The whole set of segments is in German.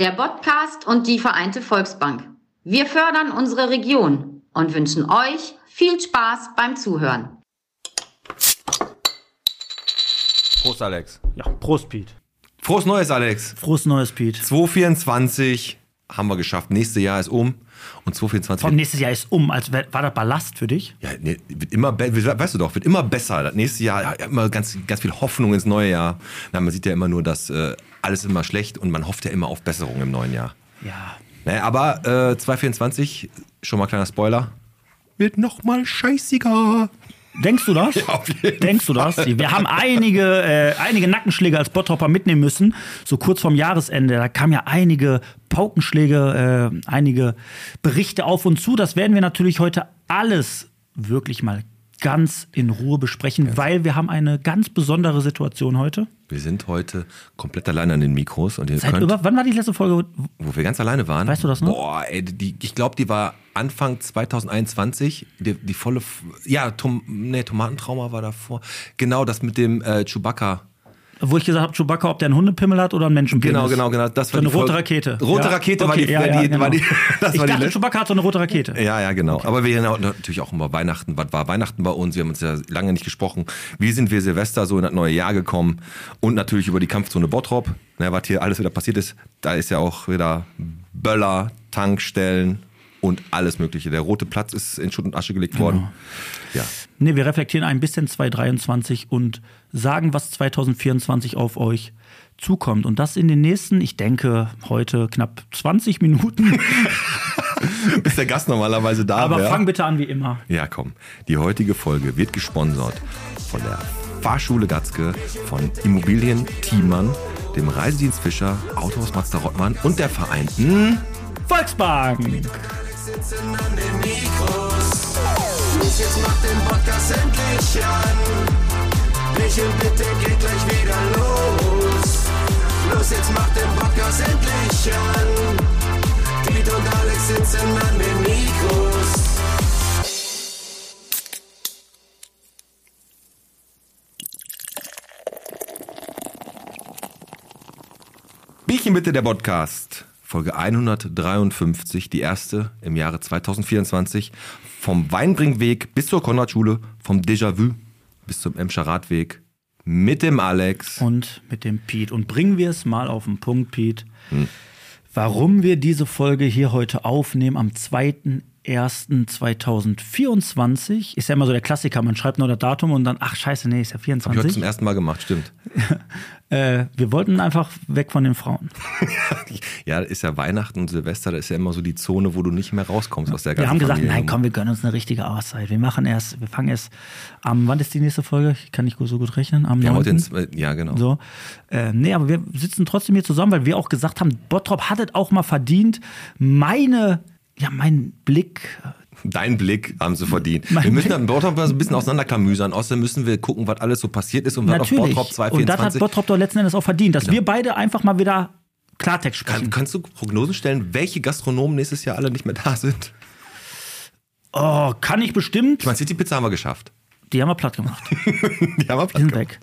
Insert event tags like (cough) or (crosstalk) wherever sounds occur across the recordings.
der Podcast und die Vereinte Volksbank. Wir fördern unsere Region und wünschen euch viel Spaß beim Zuhören. Prost, Alex. Ja, Prost, Pete. Frohes Neues, Alex. Frohes Neues, Pete. 2024 haben wir geschafft. Nächstes Jahr ist um. Und 2024 Komm, nächstes Jahr ist um. Als wär- war das Ballast für dich? ja, nee, wird immer, weißt du doch, wird immer besser. Das nächste Jahr ja, immer ganz, ganz viel Hoffnung ins neue Jahr. Na, man sieht ja immer nur, dass äh, alles immer schlecht und man hofft ja immer auf Besserung im neuen Jahr. Ja. Naja, aber äh, 2024, schon mal kleiner Spoiler, wird noch mal scheißiger. Denkst du das? (laughs) auf jeden Denkst du das? Wir haben einige, äh, einige Nackenschläge als Bottropper mitnehmen müssen, so kurz vorm Jahresende. Da kamen ja einige Paukenschläge, äh, einige Berichte auf uns zu. Das werden wir natürlich heute alles wirklich mal ganz in Ruhe besprechen, weil wir haben eine ganz besondere Situation heute. Wir sind heute komplett allein an den Mikros und ihr Seit könnt, über, wann war die letzte Folge? wo wir ganz alleine waren. Weißt du das noch? Boah, ey, die, ich glaube, die war Anfang 2021. Die, die volle, ja, Tom, nee, Tomatentrauma war davor. Genau, das mit dem äh, Chewbacca. Wo ich gesagt habe, Chewbacca, ob der einen Hundepimmel hat oder einen Menschenpenis. Genau, genau, genau. Das So war eine die rote Rakete. Rote Ja? Rakete war Okay, die, ja, war ja, die, genau. war die (laughs) das ich war die dachte, letzte- Chewbacca hat so eine rote Rakete. Ja, ja, genau. Aber wir reden natürlich auch über Weihnachten. Was war Weihnachten bei uns? Wir haben uns ja lange nicht gesprochen. Wie sind wir Silvester so in das neue Jahr gekommen? Und natürlich über die Kampfzone Bottrop. Na, was hier alles wieder passiert ist. Da ist ja auch wieder Böller, Tankstellen und alles Mögliche. Der rote Platz ist in Schutt und Asche gelegt worden. Genau. Ja. Nee, wir reflektieren ein bisschen 2023 und sagen, was 2024 auf euch zukommt. Und das in den nächsten, ich denke, heute knapp 20 Minuten. (laughs) Bis der Gast normalerweise da Aber wäre. fang bitte an wie immer. Ja, komm. Die heutige Folge wird gesponsert von der Fahrschule Gatzke, von Immobilien Thiemann, dem Reisedienst Fischer, Autohaus Mazda Rottmann und der Vereinten. Volksbank! sitzen an den Mikros. Los, jetzt macht den Podcast endlich an. Michel, bitte geht gleich wieder los. Los, jetzt macht den Podcast endlich an. Piet und Alex sitzen an den Mikros. Bierchen bitte der Podcast. Folge 153, die erste im Jahre 2024. Vom Weinbringweg bis zur Konradschule, vom Déjà-vu bis zum Emscher Radweg. Mit dem Alex. Und mit dem Pete. Und bringen wir es mal auf den Punkt, Pete. Hm. Warum wir diese Folge hier heute aufnehmen am 2.1.2024. Ist ja immer so der Klassiker. Man schreibt nur das Datum und dann, ach scheiße, nee, ist ja Hab ich heute 24. zum ersten Mal gemacht, stimmt. (laughs) Äh, wir wollten einfach weg von den Frauen. (laughs) Ja, ist ja Weihnachten und Silvester, da ist ja immer so die Zone, wo du nicht mehr rauskommst aus der ganzen Wir haben gesagt, Familie. nein, komm, wir gönnen uns eine richtige Auszeit. Wir machen erst, wir fangen erst am, wann ist die nächste Folge? Ich kann nicht so gut rechnen. Am Wir haben heute 9.. ins, ja, genau. So. Äh, nee, aber wir sitzen trotzdem hier zusammen, weil wir auch gesagt haben, Bottrop hat es auch mal verdient, meine, ja, mein Blick. Dein Blick haben sie verdient. Mein wir müssen dann Bottrop ein bisschen auseinanderklamüsern. Außerdem müssen wir gucken, was alles so passiert ist und was auf. Bottrop Und das hat 224. Bottrop doch letzten Endes auch verdient, dass wir beide einfach mal wieder Klartext sprechen. Kann, kannst du Prognosen stellen, welche Gastronomen nächstes Jahr alle nicht mehr da sind? oh, kann ich bestimmt. Ich meine, City Pizza haben wir geschafft. Die haben wir platt gemacht. (laughs) Die haben wir Die sind weg.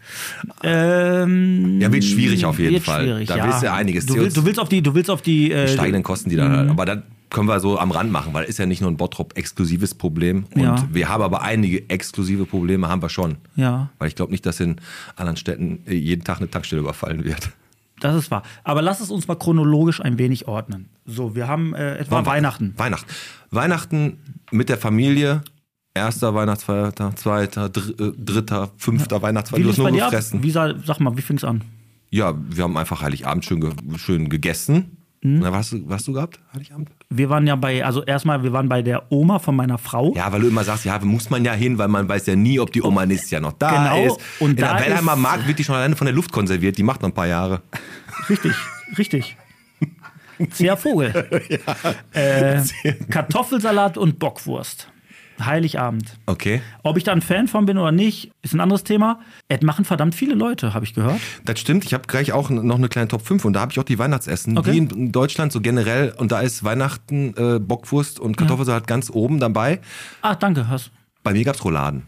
Ähm, Ja, wird schwierig auf jeden Fall. Da ja. willst du ja einiges. Du willst, du willst auf die, du willst auf die, äh, steigenden Kosten, die da Mhm. Aber da können wir so am Rand machen, weil ist ja nicht nur ein Bottrop-exklusives Problem. Und Ja. wir haben aber einige exklusive Probleme, haben wir schon. Ja. Weil ich glaube nicht, dass in anderen Städten äh, jeden Tag eine Tankstelle überfallen wird. Das ist wahr. Aber lass es uns mal chronologisch ein wenig ordnen. So, wir haben äh, etwa Weihnachten. Weihnachten. Weihnachten mit der Familie. Erster Weihnachtsfeiertag, zweiter, dr äh, dritter, fünfter Weihnachtsfeiertag. Wie nur dir ab? gefressen. Wie sah, sag mal, wie fing's an? Ja, wir haben einfach Heiligabend schön, ge schön gegessen. Mhm. Na, was, hast du- was hast du gehabt, Heiligabend? Wir waren ja bei, also erstmal, wir waren bei der Oma von meiner Frau. Ja, weil du immer sagst, ja, muss man ja hin, weil man weiß ja nie, ob die Oma nächstes Jahr noch da Genau, ist. und In da der Wellheimer ist- Markt wird die schon alleine von der Luft konserviert. Die macht noch ein paar Jahre. Richtig, richtig. Zäher Vogel. (laughs) äh, Kartoffelsalat und Bockwurst. Heiligabend. Okay. Ob ich da ein Fan von bin oder nicht, ist ein anderes Thema. Es machen verdammt viele Leute, habe ich gehört. Das stimmt. Ich habe gleich auch noch eine kleine Top 5 und da habe ich auch die Weihnachtsessen. Okay. Wie in Deutschland so generell. Und da ist Weihnachten, äh, Bockwurst und Kartoffelsalat ganz oben dabei. Ach, danke. Hast, Bei mir gab's Rouladen.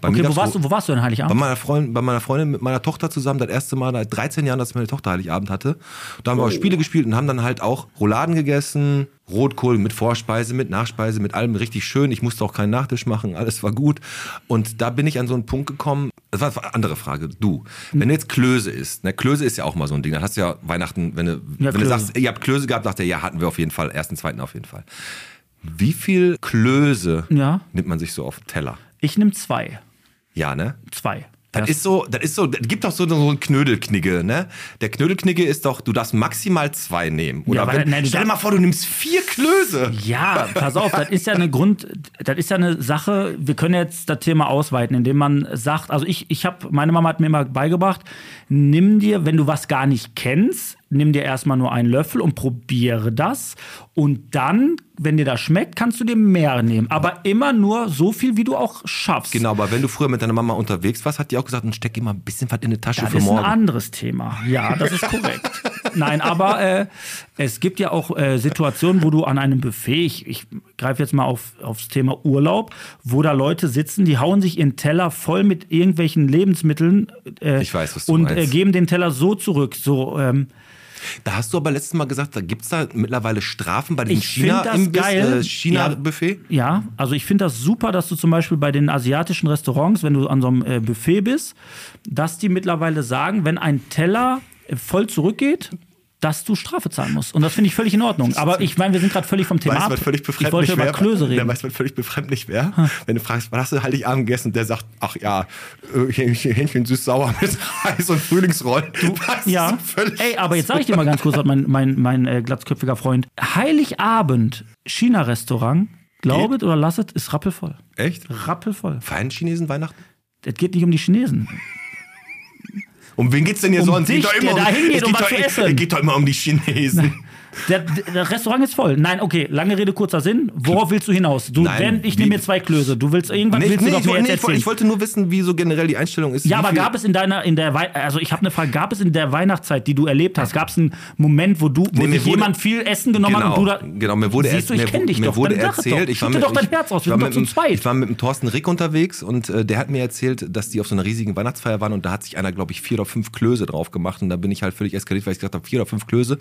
Bei Okay, mir wo warst, du, wo warst du denn Bei Heiligabend? meiner, Freundin, bei meiner Freundin mit meiner Tochter zusammen, das erste Mal seit 13 Jahren, dass meine Tochter Heiligabend hatte. Da haben wir auch Spiele gespielt und haben dann halt auch Rouladen gegessen, Rotkohl mit Vorspeise, mit Nachspeise, mit allem richtig schön. Ich musste auch keinen Nachtisch machen, alles war gut. Und da bin ich an so einen Punkt gekommen, das war eine andere Frage, du, wenn du jetzt Klöße isst, ne, Klöße ist ja auch mal so ein Ding, dann hast du ja Weihnachten, wenn du, Ja, wenn du sagst, ihr habt Klöße gehabt, sagt er, ja, hatten wir auf jeden Fall, ersten, zweiten auf jeden Fall. Wie viel Klöße Ja. nimmt man sich so auf den Teller? Ich nehme zwei. Ja, ne? Zwei. Das Das- ist so, das ist so, das gibt doch so, so einen Knödelknigge, ne? Der Knödelknigge ist doch, du darfst maximal zwei nehmen. Oder Ja, weil- wenn, nein, stell dir mal vor, du nimmst vier Klöße. Ja, pass auf, das ist ja eine Grund, das ist ja eine Sache, wir können jetzt das Thema ausweiten, indem man sagt, also ich, ich habe, meine Mama hat mir immer beigebracht, nimm dir, wenn du was gar nicht kennst, nimm dir erstmal nur einen Löffel und probiere das und dann, wenn dir das schmeckt, kannst du dir mehr nehmen, aber immer nur so viel, wie du auch schaffst. Genau, aber wenn du früher mit deiner Mama unterwegs warst, hat die auch gesagt, und steck immer ein bisschen was in die Tasche Das für ist ein morgen. anderes Thema. Ja, das ist korrekt. Nein, aber äh, es gibt ja auch äh, Situationen, wo du an einem Buffet, ich, ich greife jetzt mal auf, aufs Thema Urlaub, wo da Leute sitzen, die hauen sich ihren Teller voll mit irgendwelchen Lebensmitteln äh, Ich weiß, was du und äh, meinst. geben den Teller so zurück. So, ähm, Da hast du aber letztes Mal gesagt, da gibt's da mittlerweile Strafen bei diesem das China-Imbiss, geil. äh, China-Buffet. Ja, also ich finde das super, dass du zum Beispiel bei den asiatischen Restaurants, wenn du an so einem äh, Buffet bist, dass die mittlerweile sagen, wenn ein Teller äh, voll zurückgeht, dass du Strafe zahlen musst. Und das finde ich völlig in Ordnung. Aber ich meine, wir sind gerade völlig vom Thema Weißt ab. was völlig ich wollte über wäre? Klöße Ja, reden. weißt du, was völlig befremdlich wäre? Wenn du fragst, was hast du Heiligabend gegessen? Und der sagt, ach ja, äh, Hähnchen, süß-sauer mit (laughs) Reis und Frühlingsrollen. Du, (laughs) das Ja, völlig ey, aber jetzt sage ich dir (laughs) mal ganz kurz, was mein, mein, mein äh, glatzköpfiger Freund. Heiligabend, China-Restaurant, glaubet oder lasset, ist rappelvoll. Echt? Rappelvoll. Feiern Chinesen Weihnachten? Es geht nicht um die Chinesen. Um wen geht's denn hier Um sonst? dich, doch der da hingeht, um geht was doch, zu essen. Es geht doch immer um die Chinesen. Der, der Restaurant ist voll. Nein, okay, lange Rede, kurzer Sinn. Worauf willst du hinaus? Du, Nein, wenn, ich nehme mir zwei Klöße. Du willst irgendwas Nee, willst nee, du doch ich, nee, ich, wollte- erzählen. ich wollte nur wissen, wie so generell die Einstellung ist. Ja, aber gab es in deiner, in der, Wei also ich habe eine Frage, gab es in der Weihnachtszeit, die du erlebt hast, gab es einen Moment, wo du, wo Nee, sich wurde- jemand viel Essen genommen genau, hat und du da, genau, mir wurde siehst du, ich kenne dich mir doch, wurde erzählt, doch. ich war mit, doch dein Herz aus, wir sind doch dem- zu zweit. Ich war mit dem Thorsten Rick unterwegs und äh, der hat mir erzählt, dass die auf so einer riesigen Weihnachtsfeier waren und da hat sich einer, glaube ich, vier oder fünf Klöße drauf gemacht und da bin ich halt völlig eskaliert, weil ich gesagt habe, vier oder fünf Klöße,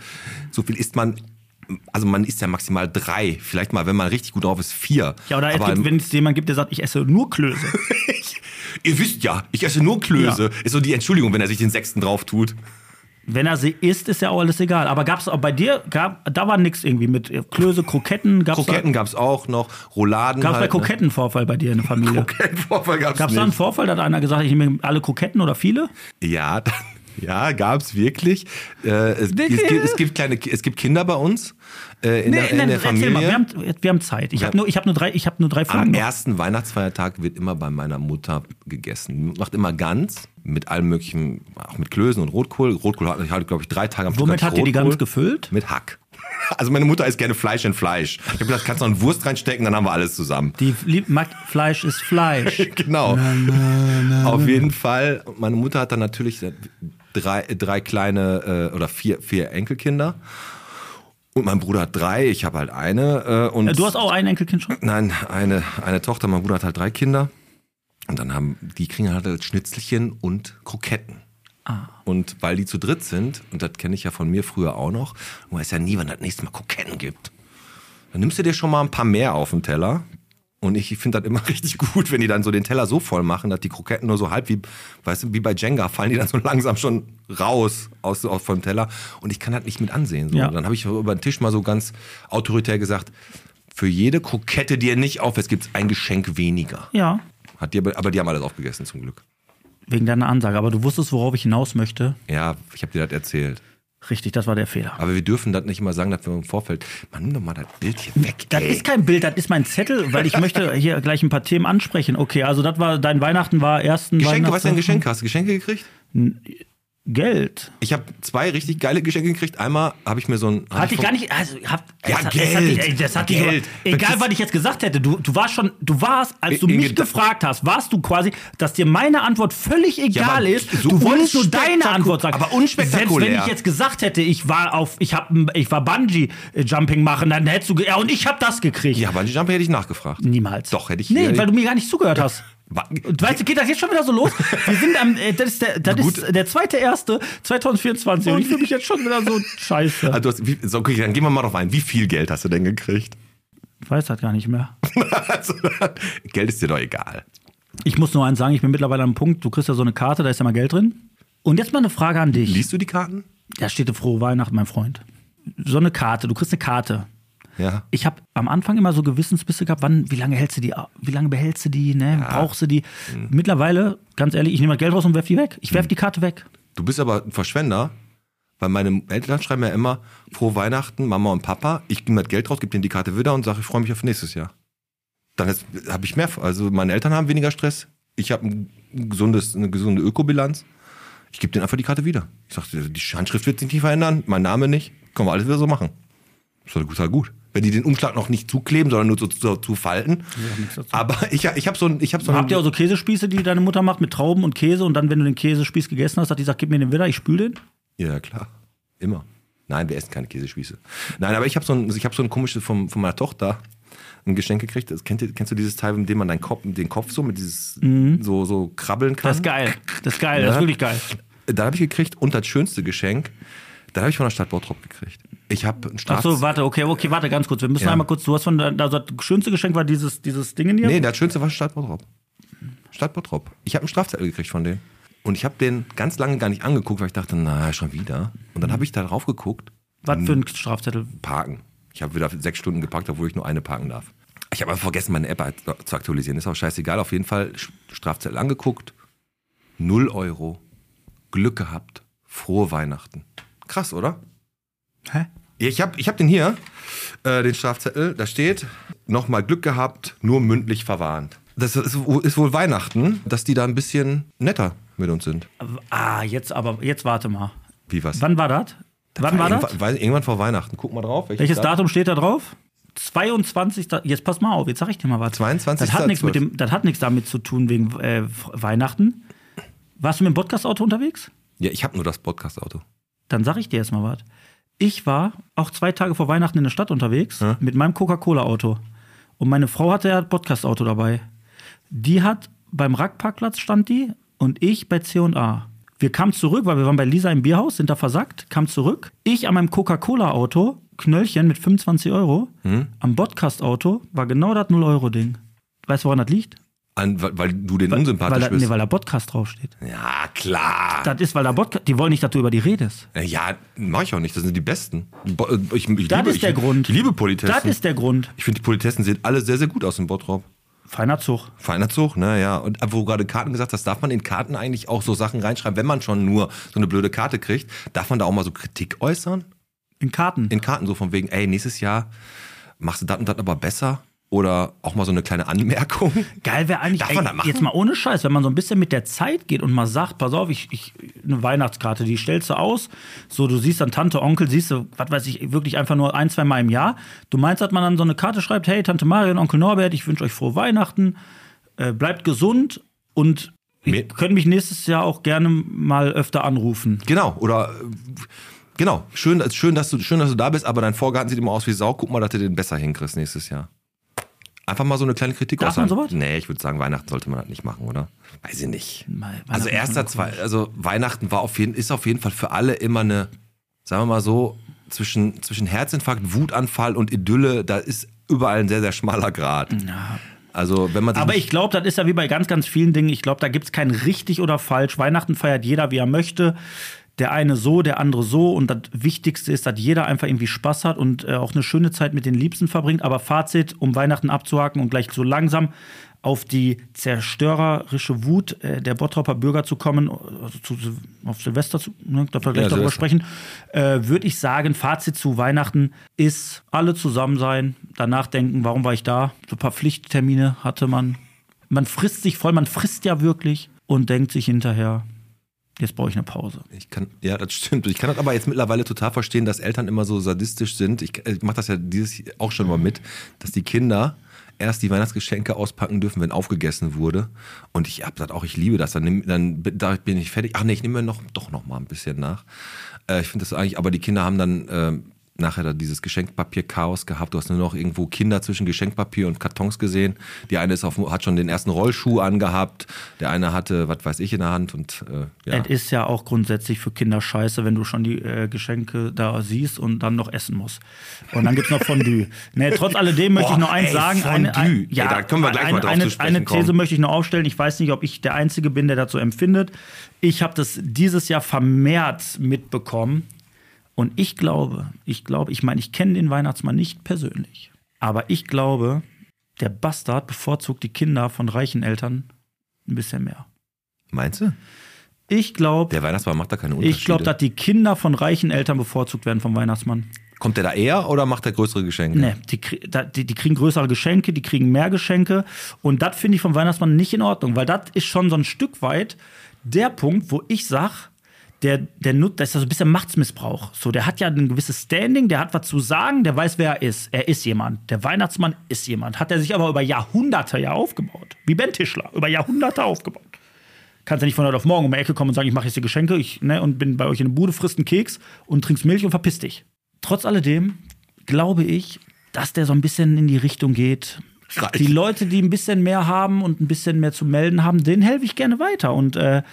so viel isst man, also man isst ja maximal drei, vielleicht mal, wenn man richtig gut drauf ist, vier. ja, oder es aber wenn es jemand gibt, der sagt, ich esse nur Klöße. (laughs) ihr wisst ja, ich esse nur Klöße. Ja. Ist so die Entschuldigung, wenn er sich den sechsten drauf tut. Wenn er sie isst, ist ja auch alles egal. Aber gab es auch bei dir, gab, da war nichts irgendwie mit äh, Klöße, Kroketten, gab's Kroketten gab's auch noch, Rouladen Gab es bei halt, ne? Krokettenvorfall bei dir in der Familie? (laughs) Krokettenvorfall gab's Gab es da einen nicht. Vorfall, da hat einer gesagt, ich nehme alle Kroketten oder viele? Ja, (laughs) da- ja, gab's wirklich. Äh, es, es, gibt, es gibt kleine, es gibt Kinder bei uns äh, in, der, in der erzähl Familie. mal, wir haben, wir haben Zeit. Ich habe nur, ich hab nur drei, ich hab nur drei Am Fragen. noch. ersten Weihnachtsfeiertag wird immer bei meiner Mutter gegessen. Macht immer ganz mit allem möglichen, auch mit Klößen und Rotkohl. Rotkohl hatte ich halt, glaube ich, drei Tage am Stück. Womit hat ihr die. Gans gefüllt? Mit Hack. (laughs) Also meine Mutter isst gerne Fleisch in Fleisch. Ich habe gesagt, kannst du noch eine Wurst reinstecken, dann haben wir alles zusammen. Die lieb, mag, Fleisch ist Fleisch. (laughs) Genau. Auf jeden Fall. Meine Mutter hat dann natürlich drei, drei kleine äh, oder vier, vier Enkelkinder. Und mein Bruder hat drei, ich habe halt eine. Äh, und Äh, Du hast auch ein Enkelkind schon? Nein, eine, eine Tochter, mein Bruder hat halt drei Kinder. Und dann haben, die kriegen halt Schnitzelchen und Kroketten. Ah. Und weil die zu dritt sind, und das kenne ich ja von mir früher auch noch, du weißt ja nie, wann das nächste Mal Kroketten gibt. Dann nimmst du dir schon mal ein paar mehr auf den Teller. Und ich finde das immer (laughs) richtig gut, wenn die dann so den Teller so voll machen, dass die Kroketten nur so halb wie, weißt du, wie bei Jenga fallen die dann so (laughs) langsam schon raus aus, aus vom Teller. Und ich kann das nicht mit ansehen. So. Ja. Dann habe ich über den Tisch mal so ganz autoritär gesagt, für jede Krokette, die ihr nicht aufisst, gibt es ein Geschenk weniger. Ja. Hat die, aber aber die haben alles aufgegessen zum Glück. Wegen deiner Ansage. Aber du wusstest, worauf ich hinaus möchte. Ja, ich habe dir das erzählt. Richtig, das war der Fehler. Aber wir dürfen das nicht immer sagen, dass wir im Vorfeld. Man, nimm doch mal das Bild hier weg. Das ey. ist kein Bild, das ist mein Zettel, weil ich möchte (laughs) hier gleich ein paar Themen ansprechen. Okay, also das war dein Weihnachten war ersten Geschenke, was für ein Weihnachts- Geschenk hast du? Geschenke gekriegt? Geld. Ich habe zwei richtig geile Geschenke gekriegt. Einmal habe ich mir so ein. Hatte ich von- gar nicht, also hab, Ja, hat, Geld. Es hat, dich- ey, das hat dich Geld. aber- egal, Das- was ich jetzt gesagt hätte, du, du warst schon, du warst, als du mich gefragt hast, warst du quasi, dass dir meine Antwort völlig egal aber ist. so du wolltest nur deine Antwort sagen. aber unspektakulär. Selbst wenn ich jetzt gesagt hätte, ich war auf, ich hab, ich war Bungee Jumping machen, dann hättest du, ja und ich habe das gekriegt. Ja, Bungee Jump hätte ich nachgefragt. Niemals. Doch, hätte ich- Nee, ja, weil du mir gar nicht zugehört hast. Und weißt du, geht das jetzt schon wieder so los? Wir sind am, äh, das ist der, das Gut. ist der zweite erste 2024 und ich fühle mich jetzt schon wieder so scheiße. Ah, du hast, wie, so, okay, dann gehen wir mal drauf ein. Wie viel Geld hast du denn gekriegt? Ich weiß das gar nicht mehr. (laughs) Also, Geld ist dir doch egal. Ich muss nur eins sagen, ich bin mittlerweile am Punkt, du kriegst ja so eine Karte, da ist ja mal Geld drin. Und jetzt mal eine Frage an dich. Liest du die Karten? Da steht frohe Weihnachten, mein Freund. So eine Karte, du kriegst eine Karte. Ja. Ich habe am Anfang immer so Gewissensbisse gehabt, wann, wie lange hältst du die, wie lange behältst du die, ne? brauchst du die? Mhm. Mittlerweile, ganz ehrlich, ich nehme das Geld raus und werf die weg. Ich werf die Karte weg. Du bist aber ein Verschwender, weil meine Eltern schreiben ja immer frohe Weihnachten, Mama und Papa. Ich nehme das Geld raus, gebe denen die Karte wieder und sage, ich freue mich auf nächstes Jahr. Dann habe ich mehr. Also meine Eltern haben weniger Stress. Ich habe ein gesundes, eine gesunde Ökobilanz. Ich gebe denen einfach die Karte wieder. Ich sage, die Handschrift wird sich nicht verändern, mein Name nicht. Können wir alles wieder so machen. Das ist total gut. Wenn die den Umschlag noch nicht zukleben, sondern nur so, so zu falten. Aber ich, ich habe so ein, ich habe so Habt ihr auch so Käsespieße, die deine Mutter macht mit Trauben und Käse und dann, wenn du den Käsespieß gegessen hast, hat die gesagt, gib mir den wieder, ich spül den? Ja, klar. Immer. Nein, wir essen keine Käsespieße. Nein, aber ich habe so ein, ich habe so ein komisches vom, von meiner Tochter ein Geschenk gekriegt. Das, kennt kennst du dieses Teil, mit dem man deinen Kopf, den Kopf so mit dieses so, so krabbeln kann? Mhm. Das ist geil. Das ist geil, das ist Ja. wirklich geil. Da habe ich gekriegt und das schönste Geschenk, da habe ich von der Stadt Bottrop gekriegt. Ich habe ein Ach Staats... so, warte, okay, okay, warte ganz kurz. Wir müssen Ja. einmal kurz, du hast von, das schönste Geschenk war dieses, dieses Ding in dir? Nee, das schönste war Stadt Bottrop. Stadt Bottrop. Ich habe einen Strafzettel gekriegt von denen. Und ich habe den ganz lange gar nicht angeguckt, weil ich dachte, na, schon wieder. Und dann habe ich da drauf geguckt, Was für ein Strafzettel? parken. Ich habe wieder sechs Stunden geparkt, obwohl ich nur eine parken darf. Ich habe einfach vergessen, meine App zu aktualisieren. Ist auch scheißegal. Auf jeden Fall Strafzettel angeguckt. Null Euro. Glück gehabt. Frohe Weihnachten. Krass, oder? Hä? Ich habe ich hab den hier, äh, den Strafzettel. Da steht, nochmal Glück gehabt, nur mündlich verwarnt. Das ist, ist wohl Weihnachten, dass die da ein bisschen netter mit uns sind. Ah, jetzt aber, jetzt warte mal. Wie was? Wann war das? Wann war das? irgendwann, vor Weihnachten. Guck mal drauf. Welches Datum steht da drauf? 22. Jetzt pass mal auf, jetzt sag ich dir mal was. 22. Das hat nichts mit dem, das hat nichts damit zu tun wegen äh, Weihnachten. Warst du mit dem Podcast-Auto unterwegs? Ja, ich habe nur das Podcast-Auto. Dann sag ich dir erst mal was. Ich war auch zwei Tage vor Weihnachten in der Stadt unterwegs mit meinem Coca-Cola-Auto. Und meine Frau hatte ja ein Podcast-Auto dabei. Die hat beim Rackparkplatz stand die und ich bei C&A. Wir kamen zurück, weil wir waren bei Lisa im Bierhaus, sind da versackt, kamen zurück. Ich an meinem Coca-Cola-Auto, Knöllchen mit 25 Euro. Am Podcast-Auto war genau das 0-Euro-Ding. Weißt du, woran das liegt? An, weil, weil du den weil, unsympathisch da, bist. nee, weil da Podcast draufsteht. ja, klar. Das ist, weil da Podcast. Die wollen nicht, dass du über die redest. Ja, mach ich auch nicht. Das sind die Besten. Äh, Ich, ich Das liebe, ist der ich, Grund. Ich liebe Politessen. Das ist der Grund. ich finde, die Politessen sehen alle sehr, sehr gut aus in Bottrop. Feiner Zug. Feiner Zug, naja. Und wo du gerade Karten gesagt hast, darf man in Karten eigentlich auch so Sachen reinschreiben, wenn man schon nur so eine blöde Karte kriegt, darf man da auch mal so Kritik äußern? In Karten. In Karten so von wegen, ey, nächstes Jahr machst du das und das aber besser? Oder auch mal so eine kleine Anmerkung? Geil wäre eigentlich, machen? jetzt mal ohne Scheiß, wenn man so ein bisschen mit der Zeit geht und mal sagt, pass auf, ich, ich eine Weihnachtskarte, die stellst du aus, so du siehst dann Tante, Onkel, siehst du, was weiß ich, wirklich einfach nur ein, zwei Mal im Jahr. Du meinst, dass man dann so eine Karte schreibt, hey, Tante Maria und Onkel Norbert, ich wünsche euch frohe Weihnachten, äh, bleibt gesund und ihr könnt mich nächstes Jahr auch gerne mal öfter anrufen. Genau, oder äh, genau, schön, schön, dass du, schön, dass du da bist, aber dein Vorgarten sieht immer aus wie Sau. Guck mal, dass du den besser hinkriegst nächstes Jahr. Einfach mal so eine kleine Kritik Darf man äußern. sowas? Nee, ich würde sagen, Weihnachten sollte man das nicht machen, oder? Weiß ich nicht. Mal- Also erster, zwei, also Weihnachten war auf jeden, ist auf jeden Fall für alle immer eine, sagen wir mal so, zwischen, zwischen Herzinfarkt, Wutanfall und Idylle, da ist überall ein sehr, sehr schmaler Grad. Also wenn man Aber ich glaube, das ist ja wie bei ganz, ganz vielen Dingen. Ich glaube, da gibt es kein richtig oder falsch. Weihnachten feiert jeder, wie er möchte. Der eine so, der andere so. Und das Wichtigste ist, dass jeder einfach irgendwie Spaß hat und äh, auch eine schöne Zeit mit den Liebsten verbringt. Aber Fazit, um Weihnachten abzuhaken und gleich so langsam auf die zerstörerische Wut äh, der Bottroper Bürger zu kommen, also zu, auf Silvester zu, ne, da wir gleich Ja, darüber sprechen, äh, würde ich sagen, Fazit zu Weihnachten ist alle zusammen sein, danach denken, warum war ich da? So ein paar Pflichttermine hatte man. Man frisst sich voll, man frisst ja wirklich und denkt sich hinterher, jetzt brauche ich eine Pause. Ich kann, ja, das stimmt. Ich kann das aber jetzt mittlerweile total verstehen, dass Eltern immer so sadistisch sind. Ich, ich mache das ja dieses auch schon mal mit, dass die Kinder erst die Weihnachtsgeschenke auspacken dürfen, wenn aufgegessen wurde. Und ich hab das auch, ich liebe das. Dann, nimm, dann bin- da bin ich fertig. Ach nee, ich nehme mir noch, doch noch mal ein bisschen nach. Äh, ich finde das eigentlich, aber die Kinder haben dann, äh, nachher da dieses Geschenkpapier-Chaos gehabt. Du hast nur noch irgendwo Kinder zwischen Geschenkpapier und Kartons gesehen. Die eine ist auf, hat schon den ersten Rollschuh angehabt, der eine hatte, was weiß ich, in der Hand und äh, ja. Es ist ja auch grundsätzlich für Kinder scheiße, wenn du schon die äh, Geschenke da siehst und dann noch essen musst. Und dann gibt's noch Fondue. (laughs) nee, trotz alledem möchte ich Boah, noch eins ey, sagen. Eine, Fondue. ein, ja, Ey, da können wir gleich eine, mal drauf eine, zu sprechen eine These kommen. möchte ich noch aufstellen. Ich weiß nicht, ob ich der Einzige bin, der dazu empfindet. Ich habe das dieses Jahr vermehrt mitbekommen. Und ich glaube, ich glaube, ich meine, ich kenne den Weihnachtsmann nicht persönlich. Aber ich glaube, der Bastard bevorzugt die Kinder von reichen Eltern ein bisschen mehr. Meinst du? Ich glaube, Der Weihnachtsmann macht da keine Unterschiede. ich glaube, dass die Kinder von reichen Eltern bevorzugt werden vom Weihnachtsmann. Kommt der da eher oder macht er größere Geschenke? Nee, die, die, die kriegen größere Geschenke, die kriegen mehr Geschenke. Und das finde ich vom Weihnachtsmann nicht in Ordnung, weil das ist schon so ein Stück weit der Punkt, wo ich sag, der, der nutzt, das ist so ein bisschen Machtsmissbrauch. So, der hat ja ein gewisses Standing, der hat was zu sagen, der weiß, wer er ist. Er ist jemand. Der Weihnachtsmann ist jemand. Hat er sich aber über Jahrhunderte ja aufgebaut. Wie Ben Tischler, über Jahrhunderte aufgebaut. Kannst ja nicht von heute auf morgen um die Ecke kommen und sagen, ich mache jetzt die Geschenke ich, ne, und bin bei euch in der Bude, frisst einen Keks und trinkst Milch und verpiss dich. Trotz alledem glaube ich, dass der so ein bisschen in die Richtung geht. Reich. Die Leute, die ein bisschen mehr haben und ein bisschen mehr zu melden haben, denen helfe ich gerne weiter. Und äh,